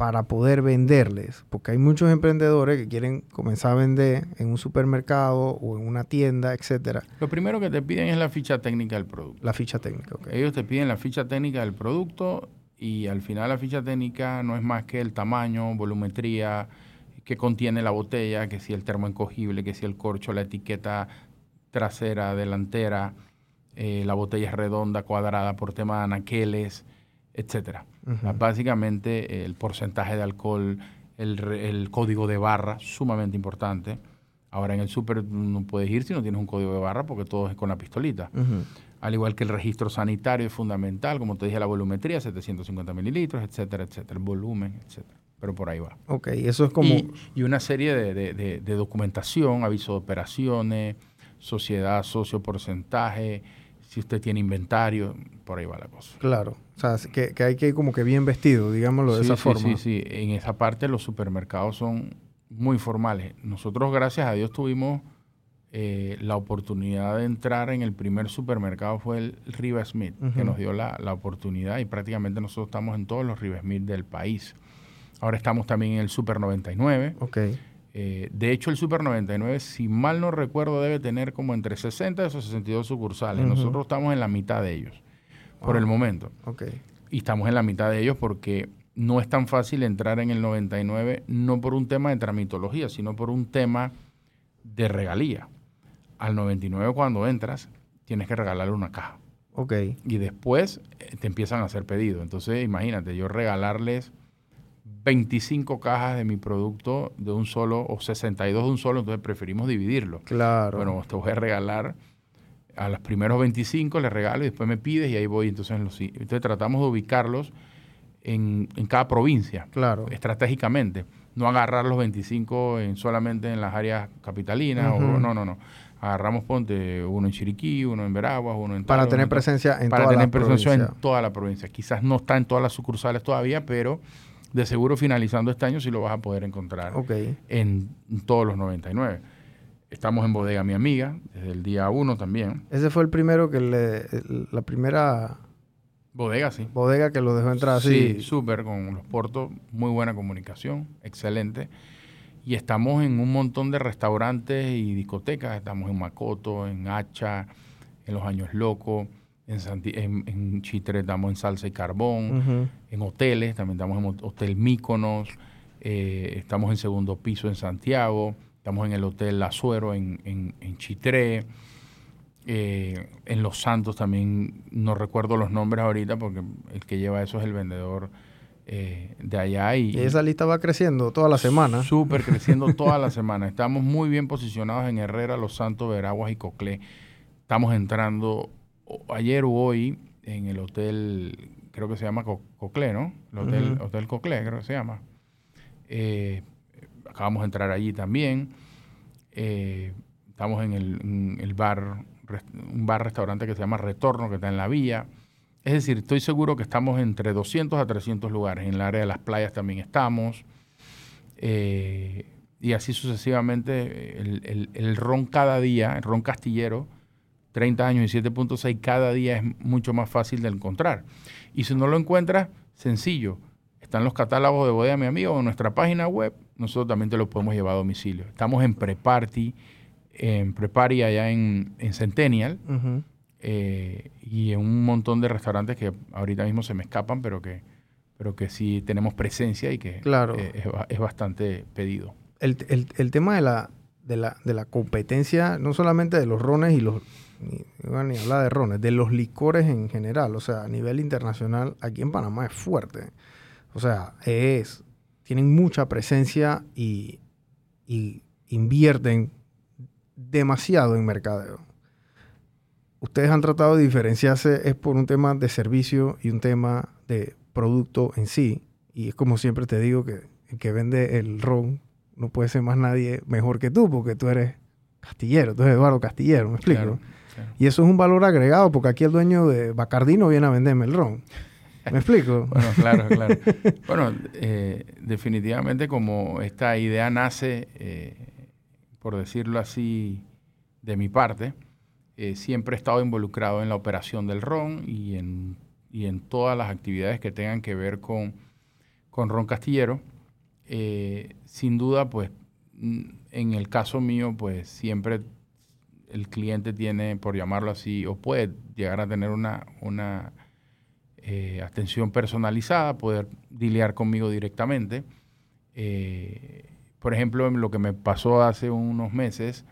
para poder venderles, porque hay muchos emprendedores que quieren comenzar a vender en un supermercado o en una tienda, etcétera. Lo primero que te piden es la ficha técnica del producto. La ficha técnica, ok. Ellos te piden la ficha técnica del producto y al final la ficha técnica no es más que el tamaño, volumetría que contiene la botella, que si el termo encogible, que si el corcho, la etiqueta trasera, delantera, eh, la botella es redonda, cuadrada por tema de anaqueles, etcétera. Básicamente el porcentaje de alcohol, el, código de barra, sumamente importante. Ahora en el súper no puedes ir si no tienes un código de barra porque todo es con la pistolita. Al igual que el registro sanitario es fundamental, como te dije, la volumetría, 750 mililitros, etcétera, etcétera, el volumen, etcétera. Pero por ahí va. Ok, eso es como... Y, una serie de, de, documentación, aviso de operaciones, sociedad, socio, porcentaje, si usted tiene inventario, por ahí va la cosa. Claro. O sea, que, hay que ir como que bien vestido, digámoslo de esa forma. Sí, sí, en esa parte los supermercados son muy formales. Nosotros, gracias a Dios, tuvimos eh, la oportunidad de entrar en el primer supermercado, fue el Riva Smith, que nos dio la, oportunidad y prácticamente nosotros estamos en todos los Riva Smith del país. Ahora estamos también en el Super 99. Ok. Eh, de hecho, el Super 99, si mal no recuerdo, debe tener como entre 60 y 62 sucursales. Nosotros estamos en la mitad de ellos, por el momento. Y estamos en la mitad de ellos porque no es tan fácil entrar en el 99, no por un tema de tramitología, sino por un tema de regalía. Al 99 cuando entras, tienes que regalarle una caja. Ok. Y después eh, te empiezan a hacer pedidos. Entonces, imagínate, yo regalarles 25 cajas de mi producto de un solo, o 62 de un solo, entonces preferimos dividirlo. Claro. Bueno, te voy a regalar a los primeros 25, les regalo y después me pides y ahí voy. Entonces, en los, entonces tratamos de ubicarlos en, en cada provincia, claro. estratégicamente. No agarrar los 25 en, solamente en las áreas capitalinas. O, no, no, no. Agarramos, ponte, uno en Chiriquí, uno en Veraguas, uno en... Para tener uno presencia en para toda tener la presencia provincia. en toda la provincia. Quizás no está en todas las sucursales todavía, pero de seguro finalizando este año sí lo vas a poder encontrar en todos los 99. Estamos en Bodega Mi Amiga, desde el día 1 también. Ese fue el primero que le... la primera Bodega, sí. bodega que lo dejó entrar así. Sí, súper, con los puertos, muy buena comunicación, excelente. Y estamos en un montón de restaurantes y discotecas. Estamos en Macoto, en Hacha, en Los Años Locos, en, Santi- en, en Chitre estamos en Salsa y Carbón. En hoteles, también estamos en Hot- Hotel Míconos, eh, estamos en segundo piso en Santiago, estamos en el Hotel Azuero en, en, en Chitré, eh, en Los Santos también, no recuerdo los nombres ahorita porque el que lleva eso es el vendedor eh, de allá. Y, Y esa lista va creciendo toda la semana. Súper creciendo toda la semana. Estamos muy bien posicionados en Herrera, Los Santos, Veraguas y Coclé. Estamos entrando ayer o hoy en el hotel, creo que se llama Co- Coclé, ¿no? El hotel, Ujú. hotel Coclé, creo que se llama. Eh, acabamos de entrar allí también. Eh, estamos en el, en el bar, un bar-restaurante que se llama Retorno, que está en la villa. Es decir, estoy seguro que estamos entre 200 a 300 lugares. En el área de las playas también estamos. Eh, y así sucesivamente, el, el- el ron cada día, el ron castillero, 30 años y 7.6, cada día es mucho más fácil de encontrar. Y si no lo encuentras, sencillo. Están los catálogos de Bodega Mi Amigo o en nuestra página web. Nosotros también te lo podemos llevar a domicilio. Estamos en Preparty, en Preparty allá en, en Centennial eh, y en un montón de restaurantes que ahorita mismo se me escapan, pero que, pero que sí tenemos presencia y que Claro. eh, es bastante pedido. el, el- el tema de la, de, la, de la competencia, no solamente de los rones y los. Ni, iba ni a hablar de rones, de los licores en general. O sea, a nivel internacional, aquí en Panamá es fuerte. O sea, es. Tienen mucha presencia y, y invierten demasiado en mercadeo. Ustedes han tratado de diferenciarse es por un tema de servicio y un tema de producto en sí. Y es como siempre te digo que el que vende el ron no puede ser más nadie mejor que tú, porque tú eres Castillero, tú eres Eduardo Castillero, ¿me explico? Claro. Y eso es un valor agregado, porque aquí el dueño de Bacardí no viene a venderme el ron. ¿Me explico? Bueno, claro, claro. Bueno, eh, definitivamente como esta idea nace, eh, por decirlo así, de mi parte, eh, siempre he estado involucrado en la operación del ron y en, y en todas las actividades que tengan que ver con, con ron castillero. Sin duda, pues, mm, en el caso mío, pues siempre el cliente tiene, por llamarlo así, o puede llegar a tener una, una eh, atención personalizada, poder lidiar conmigo directamente. Eh, por ejemplo, en lo que me pasó hace unos meses,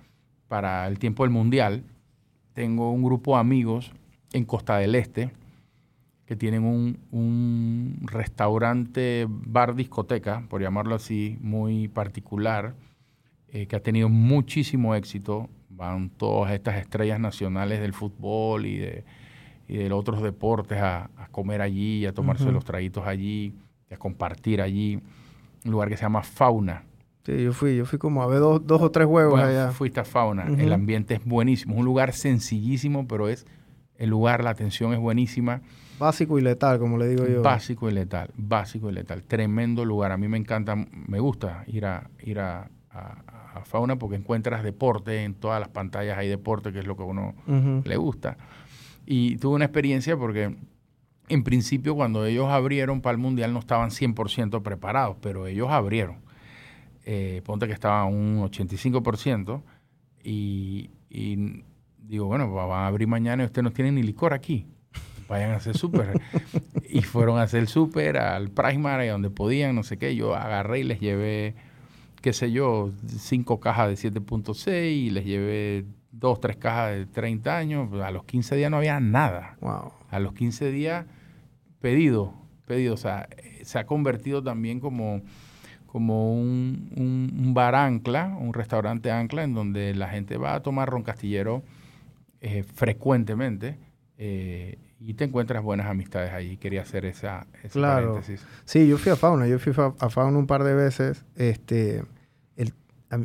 para el tiempo del Mundial, tengo un grupo de amigos en Costa del Este que tienen un, un restaurante, bar, discoteca, por llamarlo así, muy particular, eh, que ha tenido muchísimo éxito. Van todas estas estrellas nacionales del fútbol y de, y de otros deportes a, a comer allí, a tomarse los traguitos allí, a compartir allí. Un lugar que se llama Fauna. Sí, yo fui, yo fui como a ver dos, dos o tres juegos Bueno, allá. fuiste a Fauna. El ambiente es buenísimo. Es un lugar sencillísimo, pero es el lugar, la atención es buenísima. Básico y letal, como le digo yo. Básico y letal, básico y letal. Tremendo lugar. A mí me encanta, me gusta ir a ir a, a- a Fauna porque encuentras deporte, en todas las pantallas hay deporte, que es lo que a uno le gusta. Y tuve una experiencia porque en principio cuando ellos abrieron para el Mundial no estaban 100% preparados, pero ellos abrieron. Eh, ponte que estaba un 85% y, y digo, bueno, van a abrir mañana y ustedes no tienen ni licor aquí. Vayan a hacer súper. y fueron a hacer súper al Primar, donde podían, no sé qué. Yo agarré y les llevé, qué sé yo, cinco cajas de 7.6 y les llevé dos, tres cajas de 30 años. A los 15 días no había nada. Wow. A los 15 días, pedido, pedido. O sea, se ha convertido también como, como un, un, un bar ancla, un restaurante ancla, en donde la gente va a tomar ron castillero eh, frecuentemente eh, y te encuentras buenas amistades allí. Quería hacer esa, ese Claro. paréntesis. Sí, yo fui a Fauna, yo fui a Fauna un par de veces. Este, el, a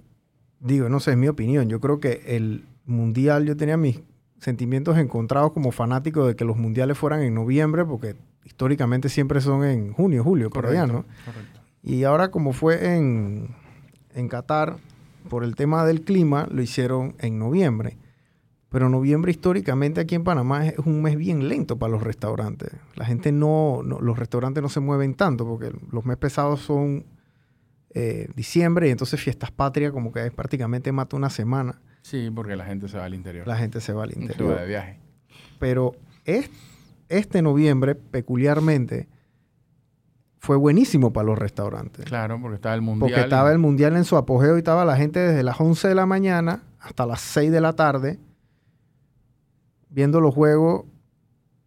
digo, no sé, es mi opinión. Yo creo que el mundial, yo tenía mis sentimientos encontrados como fanático de que los mundiales fueran en noviembre, porque históricamente siempre son en junio, julio, por allá, ¿no? correcto. Y ahora como fue en, en Qatar, por el tema del clima, lo hicieron en noviembre. Pero noviembre históricamente aquí en Panamá es un mes bien lento para los restaurantes. La gente no, no- los restaurantes no se mueven tanto porque los meses pesados son eh, diciembre y entonces fiestas patrias como que es prácticamente mata una semana. Sí, porque la gente se va al interior. La gente se va al se va interior. de viaje. Pero es- este noviembre, peculiarmente, fue buenísimo para los restaurantes. Claro, porque estaba el mundial. Porque estaba el mundial en su apogeo y estaba la gente desde las 11 de la mañana hasta las 6 de la tarde viendo los juegos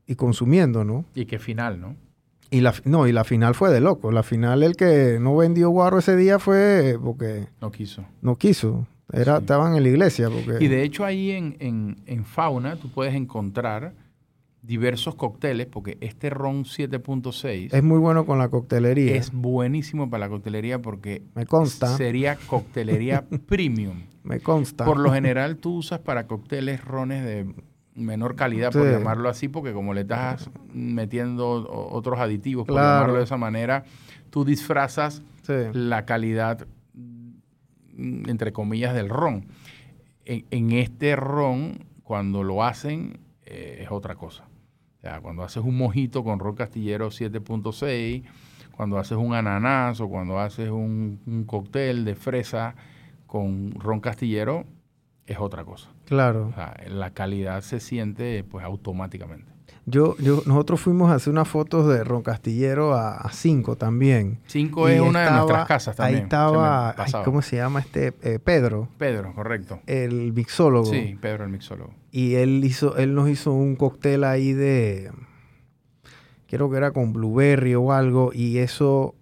y consumiendo, ¿no? Y qué final, ¿no? Y la, no, y la final fue de loco. La final, el que no vendió guarro ese día fue porque No quiso. no quiso. Era, Sí. Estaban en la iglesia. Porque, Y de hecho ahí en, en, en Fauna tú puedes encontrar diversos cócteles, porque este ron 7.6 es muy bueno con la coctelería. es buenísimo para la coctelería porque me consta. sería coctelería premium. Me consta. Por lo general tú usas para cócteles rones de menor calidad, por llamarlo así, porque como le estás metiendo otros aditivos, por Claro. llamarlo de esa manera, tú disfrazas Sí. la calidad, mm, entre comillas, del ron. En, en este ron, cuando lo hacen, eh, es otra cosa. O sea, cuando haces un mojito con ron castillero 7.6, cuando haces un ananás o cuando haces un, un cóctel de fresa con ron castillero, es otra cosa. Claro. O sea, la calidad se siente pues automáticamente. Yo, yo, nosotros fuimos a hacer unas fotos de Ron Castillero a, cinco también. Cinco Y es una de nuestras casas también. Ahí estaba, ay. ¿cómo se llama este? Eh, Pedro, Pedro, correcto. el mixólogo. Sí, Pedro el mixólogo. Y él hizo, él nos hizo un cóctel ahí de, creo que era con blueberry o algo, y eso,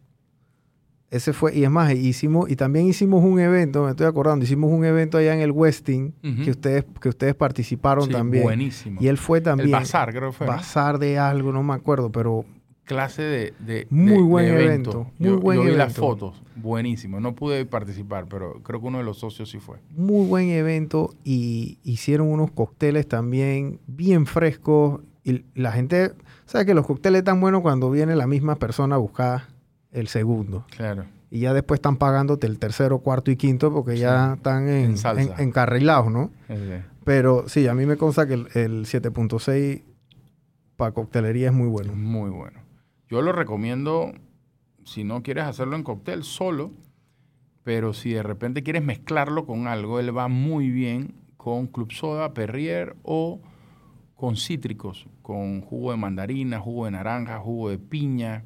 ese fue, y es más, hicimos, y también hicimos un evento, me estoy acordando, hicimos un evento allá en el Westin, que ustedes, que ustedes participaron Sí, también. Buenísimo. Y él fue también. El bazar, creo que fue. Bazar de algo, no me acuerdo, pero Clase de, de- Muy de- de buen evento, muy yo, buen yo vi las evento. fotos, buenísimo. No pude participar, pero creo que uno de los socios sí fue. muy buen evento y hicieron unos cócteles también bien frescos y la gente sabe que los cócteles están buenos cuando viene la misma persona a buscar el segundo Claro. y ya después están pagándote el tercero, cuarto y quinto porque ya están en, en en- encarrilados, ¿no? Pero sí, a mí me consta que el, el 7.6 para coctelería es muy bueno. Muy bueno. Yo lo recomiendo si no quieres hacerlo en cóctel solo, pero si de repente quieres mezclarlo con algo, él va muy bien con club soda, perrier o con cítricos, con jugo de mandarina, jugo de naranja, jugo de piña,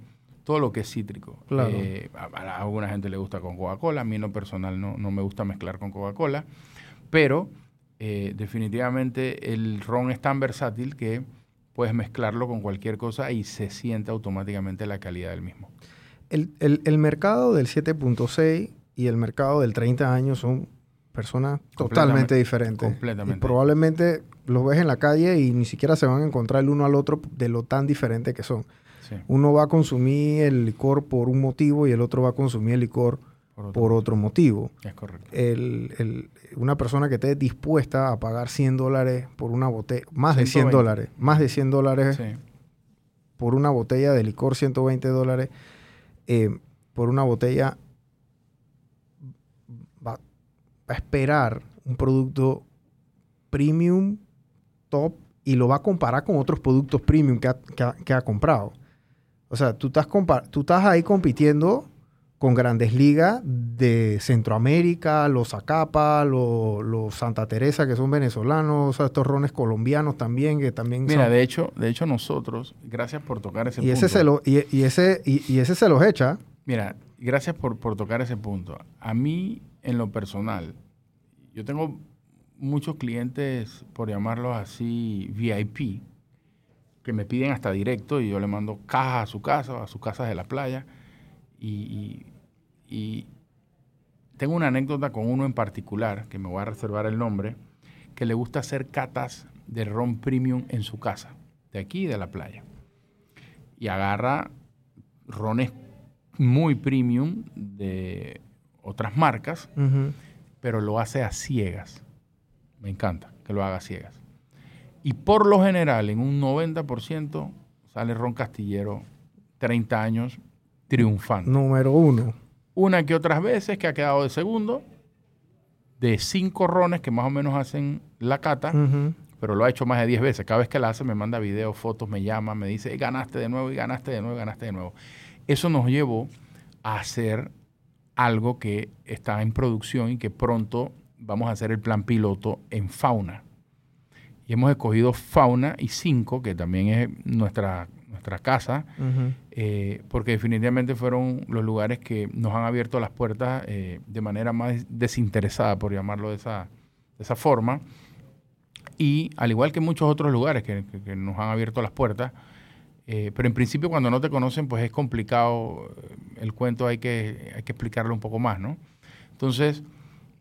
todo lo que es cítrico. Claro. Eh, a, a alguna gente le gusta con Coca-Cola, a mí en lo personal no, no me gusta mezclar con Coca-Cola, pero eh, definitivamente el ron es tan versátil que puedes mezclarlo con cualquier cosa y se siente automáticamente la calidad del mismo. El, el- el mercado del 7.6 y el mercado del 30 años son personas totalmente diferentes. completamente. Y probablemente los ves en la calle y ni siquiera se van a encontrar el uno al otro de lo tan diferente que son. Sí, Uno va a consumir el licor por un motivo y el otro va a consumir el licor por otro. por otro motivo. Es correcto. El- el- una persona que esté dispuesta a pagar 100 dólares por una botella, más de 100 120. dólares, más de 100 dólares Sí, por una botella de licor, 120 dólares, eh, por una botella, va, va a esperar un producto premium, top y lo va a comparar con otros productos premium que ha, que ha- que ha comprado. O sea, tú estás, tú estás ahí compitiendo con grandes ligas de Centroamérica, los Zacapa, los, los Santa Teresa, que son venezolanos, o sea, estos rones colombianos también, que también Mira, son- de hecho, de hecho nosotros, gracias por tocar ese y punto. ese se lo, y, y ese, y, y ese se los echa. Mira, gracias por, por tocar ese punto. A mí, en lo personal, yo tengo muchos clientes, por llamarlos así, VIP, que me piden hasta directo y yo le mando cajas a su casa, a sus casas de la playa. Y, y- y tengo una anécdota con uno en particular, que me voy a reservar el nombre, que le gusta hacer catas de ron premium en su casa, de aquí de la playa. Y agarra rones muy premium de otras marcas, pero lo hace a ciegas. Me encanta que lo haga a ciegas. Y por lo general, en un 90%, sale Ron Castillero, 30 años, triunfante. Número uno. Una que otras veces que ha quedado de segundo, de cinco rones que más o menos hacen la cata, pero lo ha hecho más de 10 veces. Cada vez que la hace me manda videos, fotos, me llama, me dice, "Eh, ganaste de nuevo y ganaste de nuevo y ganaste de nuevo. Eso nos llevó a hacer algo que está en producción y que pronto vamos a hacer el plan piloto en fauna. Y hemos escogido fauna y 5, que también es nuestra, nuestra casa, eh, porque definitivamente fueron los lugares que nos han abierto las puertas eh, de manera más desinteresada, por llamarlo de esa, de esa forma. Y al igual que muchos otros lugares que, que- que nos han abierto las puertas, eh, pero en principio cuando no te conocen, pues es complicado, el cuento hay que, hay que explicarlo un poco más, ¿no? Entonces,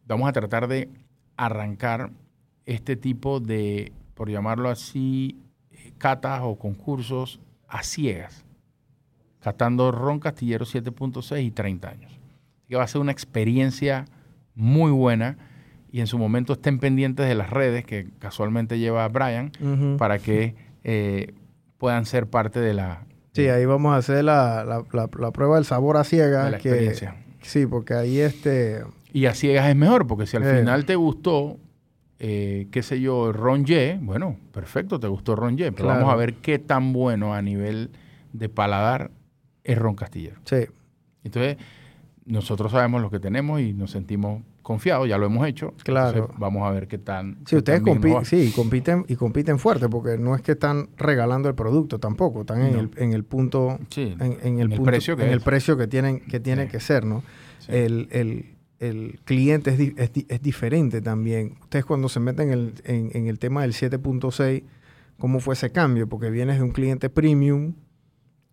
vamos a tratar de arrancar este tipo de, por llamarlo así, eh, catas o concursos a ciegas catando Ron Castillero 7.6 y 30 años. Así que va a ser una experiencia muy buena y en su momento estén pendientes de las redes que casualmente lleva Brian para que eh, puedan ser parte de la, Sí, ahí vamos a hacer la, la- la- la prueba del sabor a ciegas. de la que- experiencia. sí, porque ahí este... Y a ciegas es mejor, porque si al Eh. final te gustó, eh, qué sé yo, Ron Ye, bueno, perfecto, te gustó Ron Ye, pero Claro. vamos a ver qué tan bueno a nivel de paladar es Ron Castillero. Sí, Entonces, nosotros sabemos lo que tenemos y nos sentimos confiados, ya lo hemos hecho. Claro. Entonces, vamos a ver qué tan. sí qué ustedes tan compi- sí, compiten y compiten fuerte porque no es que están regalando el producto tampoco, están en, el, en el punto... Sí, En, en el, en el punto- precio que en el precio que tienen que tiene Sí. que ser, ¿no? sí. El, el- el cliente es, es, es diferente también. Ustedes cuando se meten en el, en, el tema del 7.6, ¿cómo fue ese cambio? Porque vienes de un cliente premium,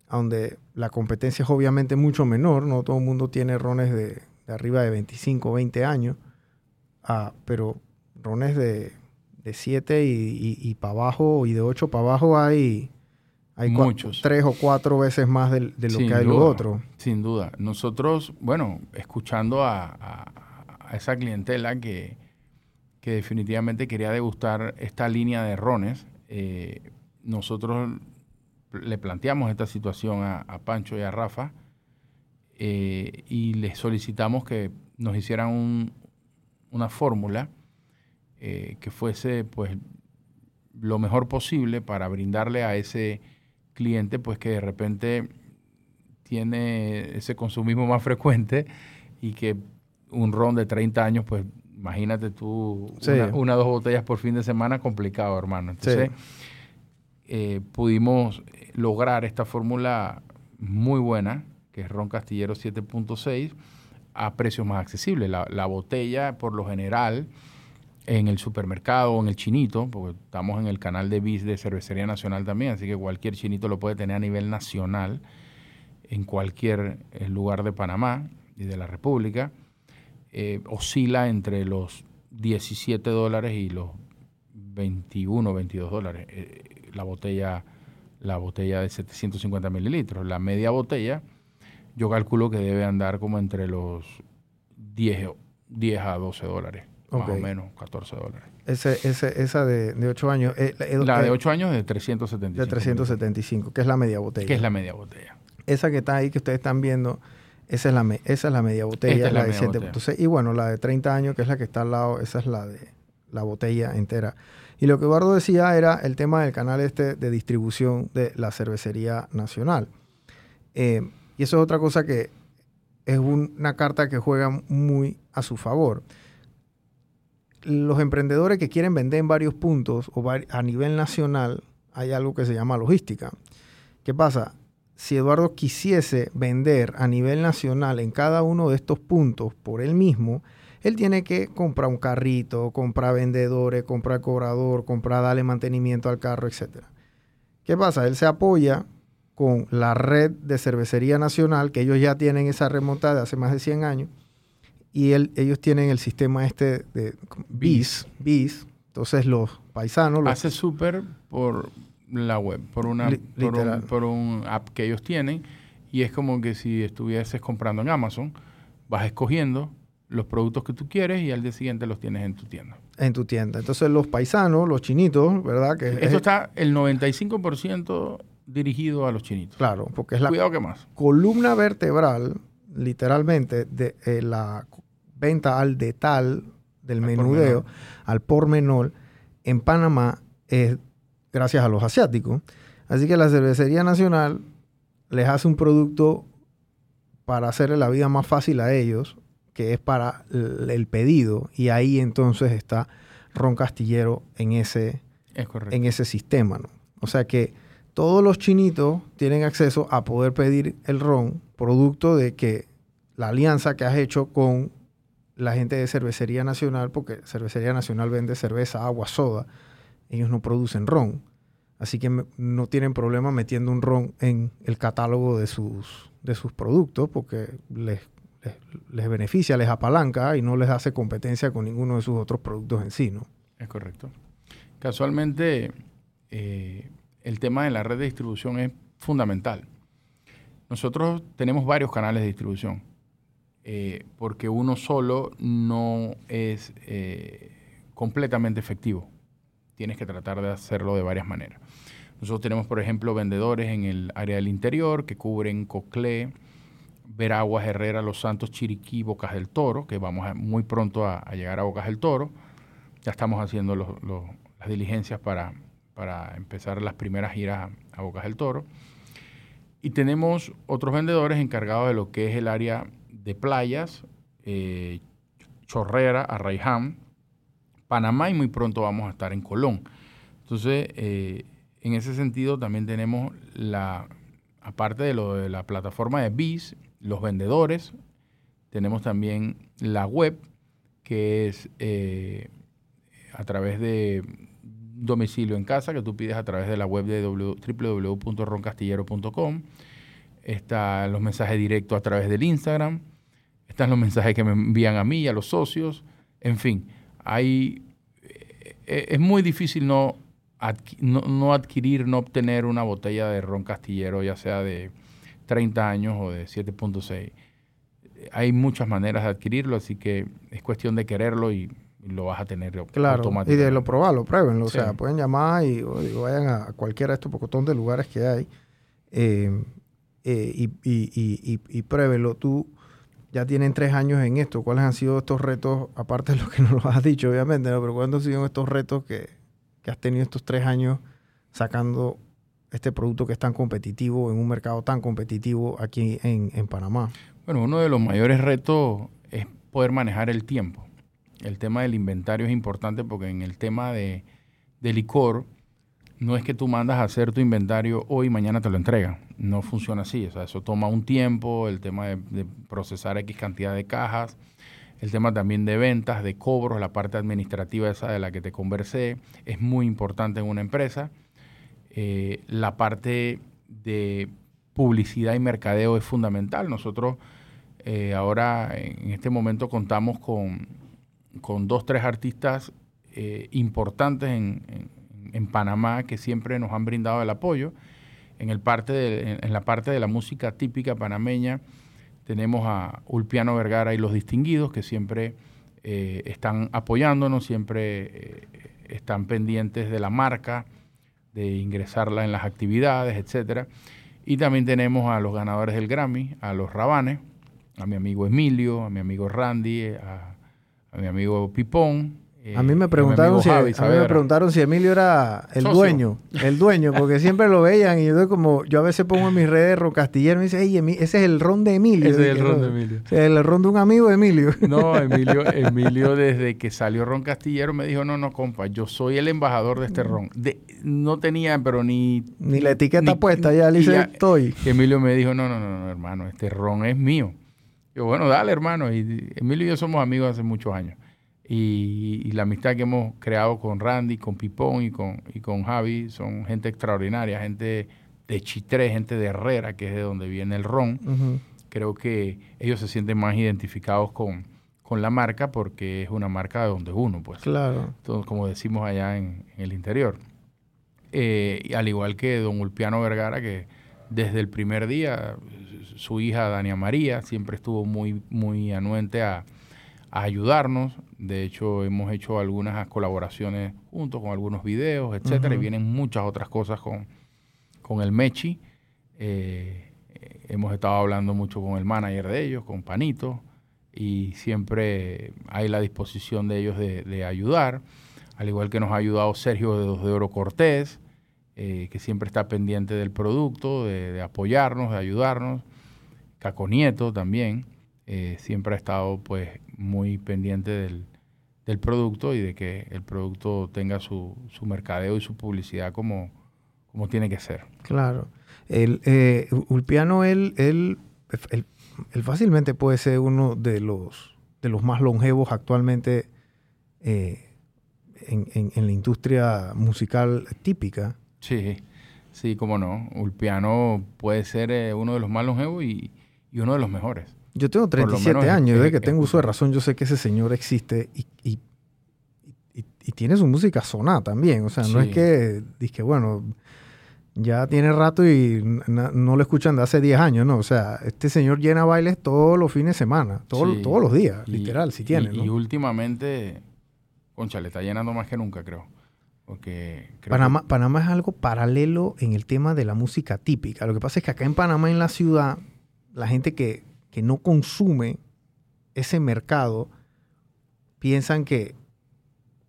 donde la competencia es obviamente mucho menor, no todo el mundo tiene rones de, arriba de 25, 20 años, ah, pero rones de, de 7 y, para abajo y de 8 para abajo hay, hay Muchos. tres o cuatro veces más del- de, lo Sin que hay lo duda, otro. Sin duda. Nosotros, bueno, escuchando a, a- a esa clientela que, que definitivamente quería degustar esta línea de rones, eh, nosotros le planteamos esta situación a, a Pancho y a Rafa eh, y les solicitamos que nos hicieran un- una fórmula eh, que fuese pues lo mejor posible para brindarle a ese cliente pues que de repente tiene ese consumismo más frecuente y que un ron de 30 años pues imagínate tú Sí. una, una o dos botellas por fin de semana complicado hermano. Entonces eh, pudimos lograr esta fórmula muy buena que es ron castillero 7.6 a precios más accesibles. La, la botella por lo general en el supermercado o en el chinito, porque estamos en el canal de BIS de Cervecería Nacional también, así que cualquier chinito lo puede tener a nivel nacional en cualquier eh, lugar de Panamá y de la República. Eh, oscila entre los 17 dólares y los 21, 22 dólares. eh, la botella la botella de 750 mililitros. La media botella, yo calculo que debe andar como entre los 10, o- 10 a 12 dólares, más Ok. o menos 14 dólares. Ese, ese, esa de, de 8 años. eh, eh, La de eh, 8 años de 375. de 375, que es la media botella. Que es la media botella. Esa que está ahí que ustedes están viendo, esa es la, me- esa es la media botella, Esta es la la, de media 7.6. Y bueno, la de 30 años, que es la que está al lado, esa es la de la botella entera. Y lo que Eduardo decía era el tema del canal este de distribución de la cervecería nacional. Eh, y eso es otra cosa que es una carta que juega muy a su favor. Los emprendedores que quieren vender en varios puntos o a nivel nacional, hay algo que se llama logística. ¿Qué pasa? Si Eduardo quisiese vender a nivel nacional en cada uno de estos puntos por él mismo, él tiene que comprar un carrito, comprar vendedores, comprar cobrador, comprar darle mantenimiento al carro, etc. ¿Qué pasa? Él se apoya con la red de cervecería nacional, que ellos ya tienen esa remontada de hace más de 100 años, y ellos tienen el sistema este de BIS, BIS. Entonces los paisanos... Hace súper por la web, por, una, por un app que ellos tienen, y es como que si estuvieses comprando en Amazon, vas escogiendo los productos que tú quieres y al día siguiente los tienes en tu tienda. En tu tienda. Entonces los paisanos, los chinitos, ¿verdad? Que Esto está el 95% dirigido a los chinitos. Claro, porque es la Cuidado que más. columna vertebral, literalmente, de eh, la venta al detal del menudeo, al por menor, en Panamá es gracias a los asiáticos. Así que la cervecería nacional les hace un producto para hacerle la vida más fácil a ellos que es para el pedido y ahí entonces está Ron Castillero en ese, en ese sistema. ¿no? O sea que todos los chinitos tienen acceso a poder pedir el ron, producto de que la alianza que has hecho con la gente de Cervecería Nacional, porque Cervecería Nacional vende cerveza, agua, soda, ellos no producen ron. Así que no tienen problema metiendo un ron en el catálogo de sus, de sus productos porque les les, beneficia, les apalanca y no les hace competencia con ninguno de sus otros productos en sí, ¿no? Es correcto. Casualmente, eh, el tema de la red de distribución es fundamental. Nosotros tenemos varios canales de distribución, eh, porque uno solo no es eh, completamente efectivo. Tienes que tratar de hacerlo de varias maneras. Nosotros tenemos, por ejemplo, vendedores en el área del interior que cubren Coclé, Veraguas, Herrera, Los Santos, Chiriquí, Bocas del Toro, que vamos muy pronto a, llegar a Bocas del Toro. Ya estamos haciendo las diligencias para, para, empezar las primeras giras a, Bocas del Toro. Y tenemos otros vendedores encargados de lo que es el área de playas, eh, Chorrera, Arraiján, Panamá y muy pronto vamos a estar en Colón. Entonces, eh, en ese sentido también tenemos la, aparte de lo de la plataforma de BIS, los vendedores, tenemos también la web, que es eh, a través de domicilio en casa, que tú pides a través de la web de www.roncastillero.com. Están los mensajes directos a través del Instagram. Están los mensajes que me envían a mí a los socios. En fin, hay, eh, es muy difícil no, no adquirir, no obtener una botella de ron castillero, ya sea de 30 años o de 7.6. Hay muchas maneras de adquirirlo, así que es cuestión de quererlo y, lo vas a tener claro, Y de lo probarlo, pruébenlo. O sea, pueden llamar y vayan a cualquiera de estos pocotón de lugares que hay eh, eh, y, y, y, pruébenlo. Tú ya tienen tres años en esto. ¿Cuáles han sido estos retos, aparte de lo que nos lo has dicho, obviamente, pero cuáles han sido estos retos que, que has tenido estos tres años sacando este producto que es tan competitivo en un mercado tan competitivo aquí en, Panamá? Bueno, uno de los mayores retos es poder manejar el tiempo. El tema del inventario es importante porque en el tema de, licor, no es que tú mandas a hacer tu inventario hoy y mañana te lo entregan. No funciona así. O sea, eso toma un tiempo, el tema de, de, procesar X cantidad de cajas, el tema también de ventas, de cobros, la parte administrativa esa de la que te conversé, es muy importante en una empresa. Eh, la parte de publicidad y mercadeo es fundamental. Nosotros eh, ahora en este momento contamos con, con dos, tres artistas eh, importantes en, Panamá que siempre nos han brindado el apoyo. En, el parte en, la parte de la música típica panameña tenemos a Ulpiano Vergara y Los Distinguidos que siempre están apoyándonos, siempre están pendientes de la marca, de ingresarla en las actividades, etcétera. Y también tenemos a los ganadores del Grammy, a los Rabanes, a mi amigo Emilio, a mi amigo Randy, a, mi amigo Pipón, a mí me preguntaron si a mí me preguntaron si Emilio era el dueño, el dueño, porque siempre lo veían y yo como yo a veces pongo en mis redes Ron Castillero y me dice, "Ey, ese es el ron de Emilio." Ese es el ron de Emilio. el ron de un amigo de Emilio. No, Emilio, Emilio desde que salió Ron Castillero me dijo, "No, no, compa, yo soy el embajador de este ron." no tenía pero ni ni la etiqueta puesta, ya le dice, "Estoy." Emilio me dijo, "No, no, no, no, hermano, este ron es mío." Yo, bueno, dale, hermano. Y Emilio y yo somos amigos hace muchos años y, la amistad que hemos creado con Randy, con Pipón y con, y con Javi son gente extraordinaria, gente de Chitré, gente de Herrera, que es de donde viene el ron. Creo que ellos se sienten más identificados con, con la marca porque es una marca de donde uno, pues. Claro. Entonces, como decimos allá en, el interior. Eh, al igual que don Ulpiano Vergara, que desde el primer día, su hija Dania María siempre estuvo muy, muy anuente a, a ayudarnos. De hecho, hemos hecho algunas colaboraciones juntos con algunos videos, etcétera, y vienen muchas otras cosas con, con el Mechi. Eh, hemos estado hablando mucho con el manager de ellos, con Panito, y siempre hay la disposición de ellos de, ayudar, al igual que nos ha ayudado Sergio de Dos de Oro Cortés, eh, que siempre está pendiente del producto, de, de apoyarnos, de ayudarnos. Caco Nieto también. Eh, siempre ha estado pues muy pendiente del, producto y de que el producto tenga su, su mercadeo y su publicidad como, como tiene que ser. Claro. El, eh, Ulpiano, él, él, fácilmente puede ser uno de los, de los más longevos actualmente eh, en, en, la industria musical típica. Sí, sí, cómo no. Ulpiano puede ser uno de los más longevos y, y uno de los mejores. Yo tengo 37 años, y desde que tengo uso de razón, yo sé que ese señor existe y, y, tiene su música sonada también. O sea, no es que, dije, bueno, ya tiene rato y no lo escuchan de hace 10 años, ¿no? O sea, este señor llena bailes todos los fines de semana, todos, todos los días, literal, si tiene. Y, últimamente, concha, le está llenando más que nunca, creo. Porque Panamá, Panamá es algo paralelo en el tema de la música típica. Lo que pasa es que acá en Panamá, en la ciudad, la gente que que no consume ese mercado piensan que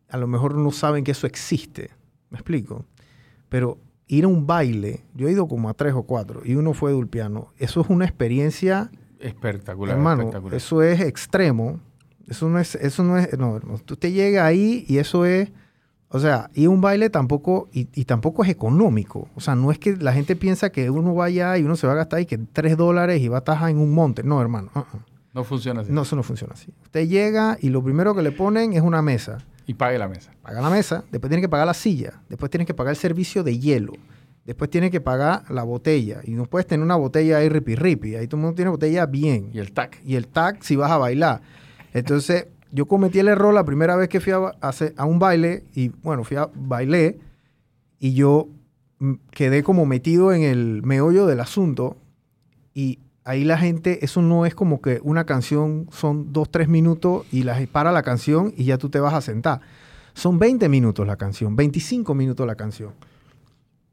a lo mejor no saben que eso existe. ¿Me explico? Pero ir a un baile, yo he ido como a tres o cuatro y uno fue de Ulpiano. Eso es una experiencia espectacular. Hermano, eso es extremo. Eso no es, eso no es, no, tú te llegas ahí y eso es o sea, y un baile tampoco, y, tampoco es económico. O sea, no es que la gente piensa que uno vaya y uno se va a gastar y que tres dólares y va a estar en un monte. No, hermano. Uh-uh. No funciona así. No, eso no funciona así. Usted llega y lo primero que le ponen es una mesa. Y pague la mesa. Paga la mesa, después tiene que pagar la silla, después tiene que pagar el servicio de hielo, después tiene que pagar la botella. Y no puedes tener una botella ahí ripi ripi. Ahí todo el mundo tiene botella bien. Y el tac. Y el tac si vas a bailar. Entonces, yo cometí el error la primera vez que fui a, a, un baile y bueno, fui a bailé y yo mm, quedé como metido en el meollo del asunto y ahí la gente, eso no es como que una canción son dos, tres minutos y la, para la canción y ya tú te vas a sentar. Son 20 minutos la canción, 25 minutos la canción.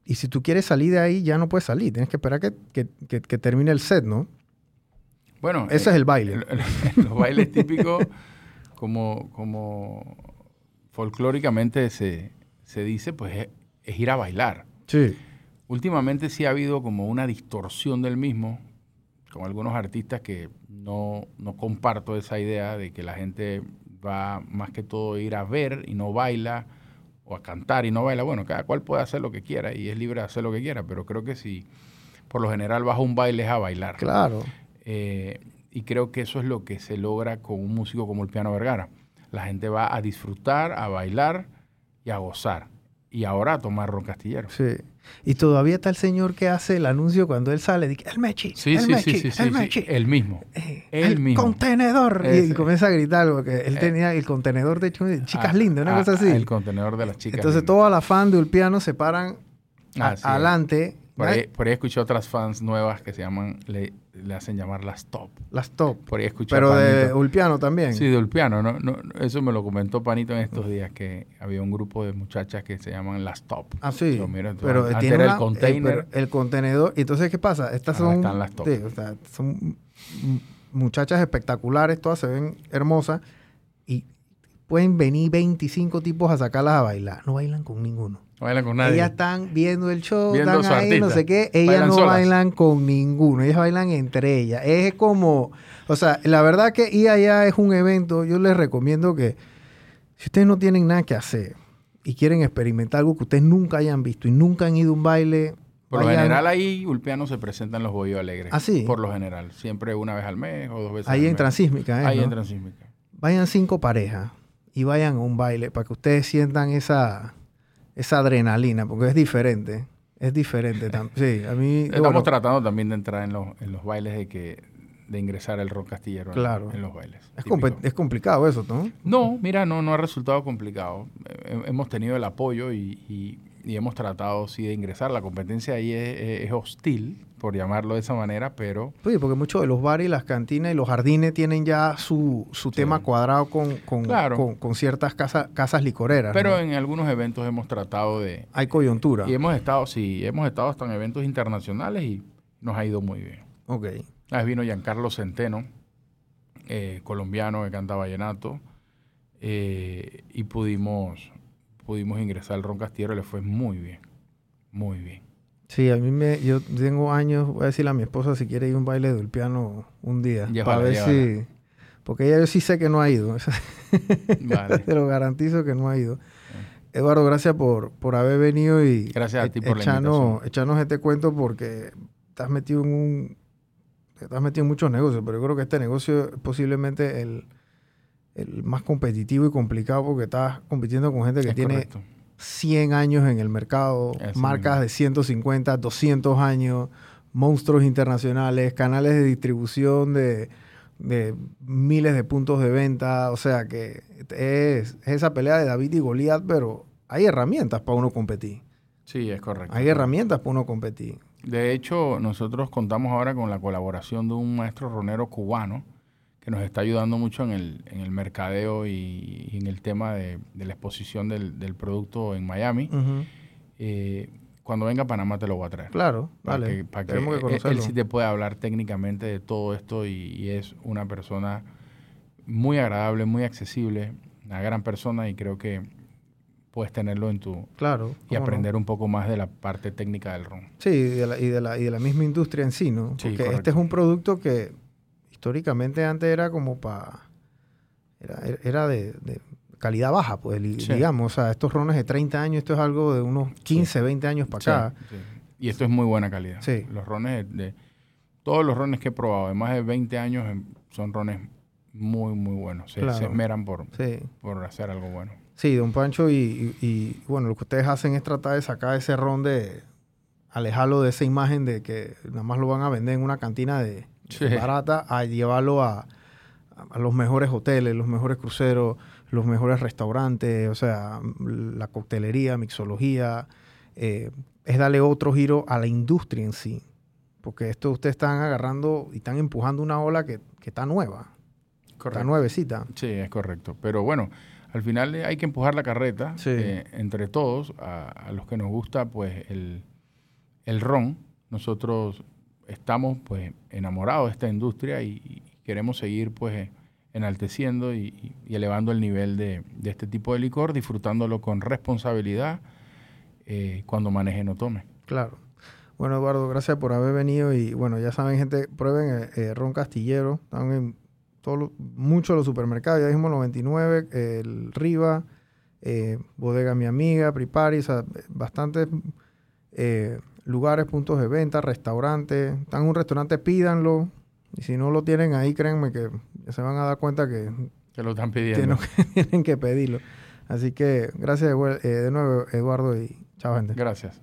Y si tú quieres salir de ahí, ya no puedes salir. Tienes que esperar que, que, que, termine el set, ¿no? Bueno, ese es el baile. los bailes típicos como, como folclóricamente se, dice, pues es, ir a bailar. Sí. Últimamente sí ha habido como una distorsión del mismo, con algunos artistas que no, no comparto esa idea de que la gente va más que todo a ir a ver y no baila, o a cantar y no baila. Bueno, cada cual puede hacer lo que quiera y es libre de hacer lo que quiera, pero creo que si por lo general vas a un baile es a bailar. Claro. Eh, y creo que eso es lo que se logra con un músico como el Piano Vergara. La gente va a disfrutar, a bailar y a gozar. Y ahora a tomar ron castillero. Sí. Y todavía está el señor que hace el anuncio cuando él sale, dice, el Mechi, sí, el sí, Mechi, sí, sí, el Mechi. el mismo. Eh, el, contenedor. Y, comienza a gritar, porque él eh. tenía el contenedor de chicas ah, lindas, una ah, cosa así. El contenedor de las chicas Entonces todas las fans de Ulpiano se paran adelante por ahí, por ahí, escuché otras fans nuevas que se llaman, le, le, hacen llamar las top. Las top. Por ahí escuché Pero de Ulpiano también. Sí, de Ulpiano. No, no, eso me lo comentó Panito en estos días, que había un grupo de muchachas que se llaman las top. Ah, sí. Pero, tiene el container. El, contenedor. ¿Y entonces qué pasa? Estas son... Están las top. Sí, o sea, son muchachas espectaculares, todas se ven hermosas. Y pueden venir 25 tipos a sacarlas a bailar. No bailan con ninguno. No bailan con nadie. Ellas están viendo el show, Viendo están ahí, no sé qué. Ellas Bailan no solas. bailan con ninguno. Ellas bailan entre ellas. Es como, o sea, la verdad que ir allá es un evento. Yo les recomiendo que si ustedes no tienen nada que hacer y quieren experimentar algo que ustedes nunca hayan visto y nunca han ido a un baile, Por lo general ahí Ulpiano se presenta en los Bohíos Alegres. ¿Ah, sí? Por lo general. Siempre una vez al mes o dos veces ahí al en mes. Transísmica, ¿eh? Ahí ¿no? en Transísmica. vayan cinco parejas y vayan a un baile para que ustedes sientan esa, esa adrenalina, porque es diferente. Es diferente. tam- Sí, a mí. Estamos bueno, tratando también de entrar en los, en los bailes de que de ingresar el rock castillero en- Claro. en, los bailes. es, es complicado eso, ¿no? No, mira, no, no ha resultado complicado. Hemos tenido el apoyo y, y- y hemos tratado sí de ingresar. La competencia ahí es- es hostil, por llamarlo de esa manera, pero Sí, porque muchos de los bares y las cantinas y los jardines tienen ya su, su Sí. tema cuadrado con, con, Claro. con- con ciertas casas casas licoreras. pero ¿no? en algunos eventos hemos tratado de... Hay coyuntura. Y hemos estado, sí, hemos estado hasta en eventos internacionales y nos ha ido muy bien. Ok. Vez vino Giancarlo Centeno, eh, colombiano que canta vallenato, eh, y pudimos, pudimos ingresar al Ron Castillero y le fue muy bien, muy bien. Sí, a mí me. Yo tengo años. Voy a decirle a mi esposa si quiere ir a un baile del piano un día. Llévala, para ver llévala. si. Porque ella yo sí sé que no ha ido. Vale. Te lo garantizo que no ha ido. Eduardo, gracias por, por haber venido y Gracias a ti por la echarnos, invitación. echarnos este cuento porque estás metido en un estás metido en muchos negocios, pero yo creo que este negocio es posiblemente el, el más competitivo y complicado porque estás compitiendo con gente que Es tiene correcto. 100 años en el mercado, marcas mismo. de 150, 200 años, monstruos internacionales, canales de distribución de, de miles de puntos de venta. O sea que es, es esa pelea de David y Goliat, pero hay herramientas para uno competir. Sí, es correcto. Hay herramientas para uno competir. De hecho, nosotros contamos ahora con la colaboración de un maestro ronero cubano que nos está ayudando mucho en el, en el mercadeo y, y en el tema de, de la exposición del, del producto en Miami. Eh, cuando venga a Panamá te lo voy a traer. Claro, Para vale. que, para que Tenemos que él- él, conocerlo. sí te puede hablar técnicamente de todo esto y, y es una persona muy agradable, muy accesible, una gran persona y creo que puedes tenerlo en tu Claro. y no. aprender un poco más de la parte técnica del ron. Sí, y de, la, y, de la, y de la misma industria en sí, ¿no? Porque este es un producto que históricamente antes era como para... Era, era de, de calidad baja, pues, Sí. digamos. O sea, estos rones de 30 años, esto es algo de unos 15, 20 años para acá. Sí, sí. Y esto es muy buena calidad. Sí. Los rones, de, de- todos los rones que he probado de más de 20 años em, son rones muy, muy buenos. Se, Claro. se esmeran por, Sí. por hacer algo bueno. Sí, don Pancho, y, y- y, bueno, lo que ustedes hacen es tratar de sacar ese ron de... alejarlo de esa imagen de que nada más lo van a vender en una cantina de, Sí. barata a llevarlo a, a los mejores hoteles, los mejores cruceros, los mejores restaurantes, o sea, la coctelería, mixología, eh, es darle otro giro a la industria en sí. Porque esto ustedes están agarrando y están empujando una ola que, que está nueva, está nuevecita. Sí, es correcto. Pero bueno, al final hay que empujar la carreta Sí. eh, entre todos, a, a los que nos gusta pues el, el ron. Nosotros estamos pues enamorados de esta industria y, queremos seguir pues enalteciendo y, elevando el nivel de, este tipo de licor, disfrutándolo con responsabilidad eh, cuando maneje no tome. Claro. Bueno, Eduardo, gracias por haber venido y bueno, ya saben, gente, prueben eh, eh, ron castillero. Están en muchos los supermercados, ya dijimos 99, el Riva, Bodega Mi Amiga, Pripari, o bastantes lugares, puntos de venta, restaurantes. Están en un restaurante, pídanlo. Y si no lo tienen ahí, créanme que se van a dar cuenta que Que lo están pidiendo. tienen, tienen que pedirlo. Así que gracias de, eh, de nuevo, Eduardo, y chao, gente. Gracias.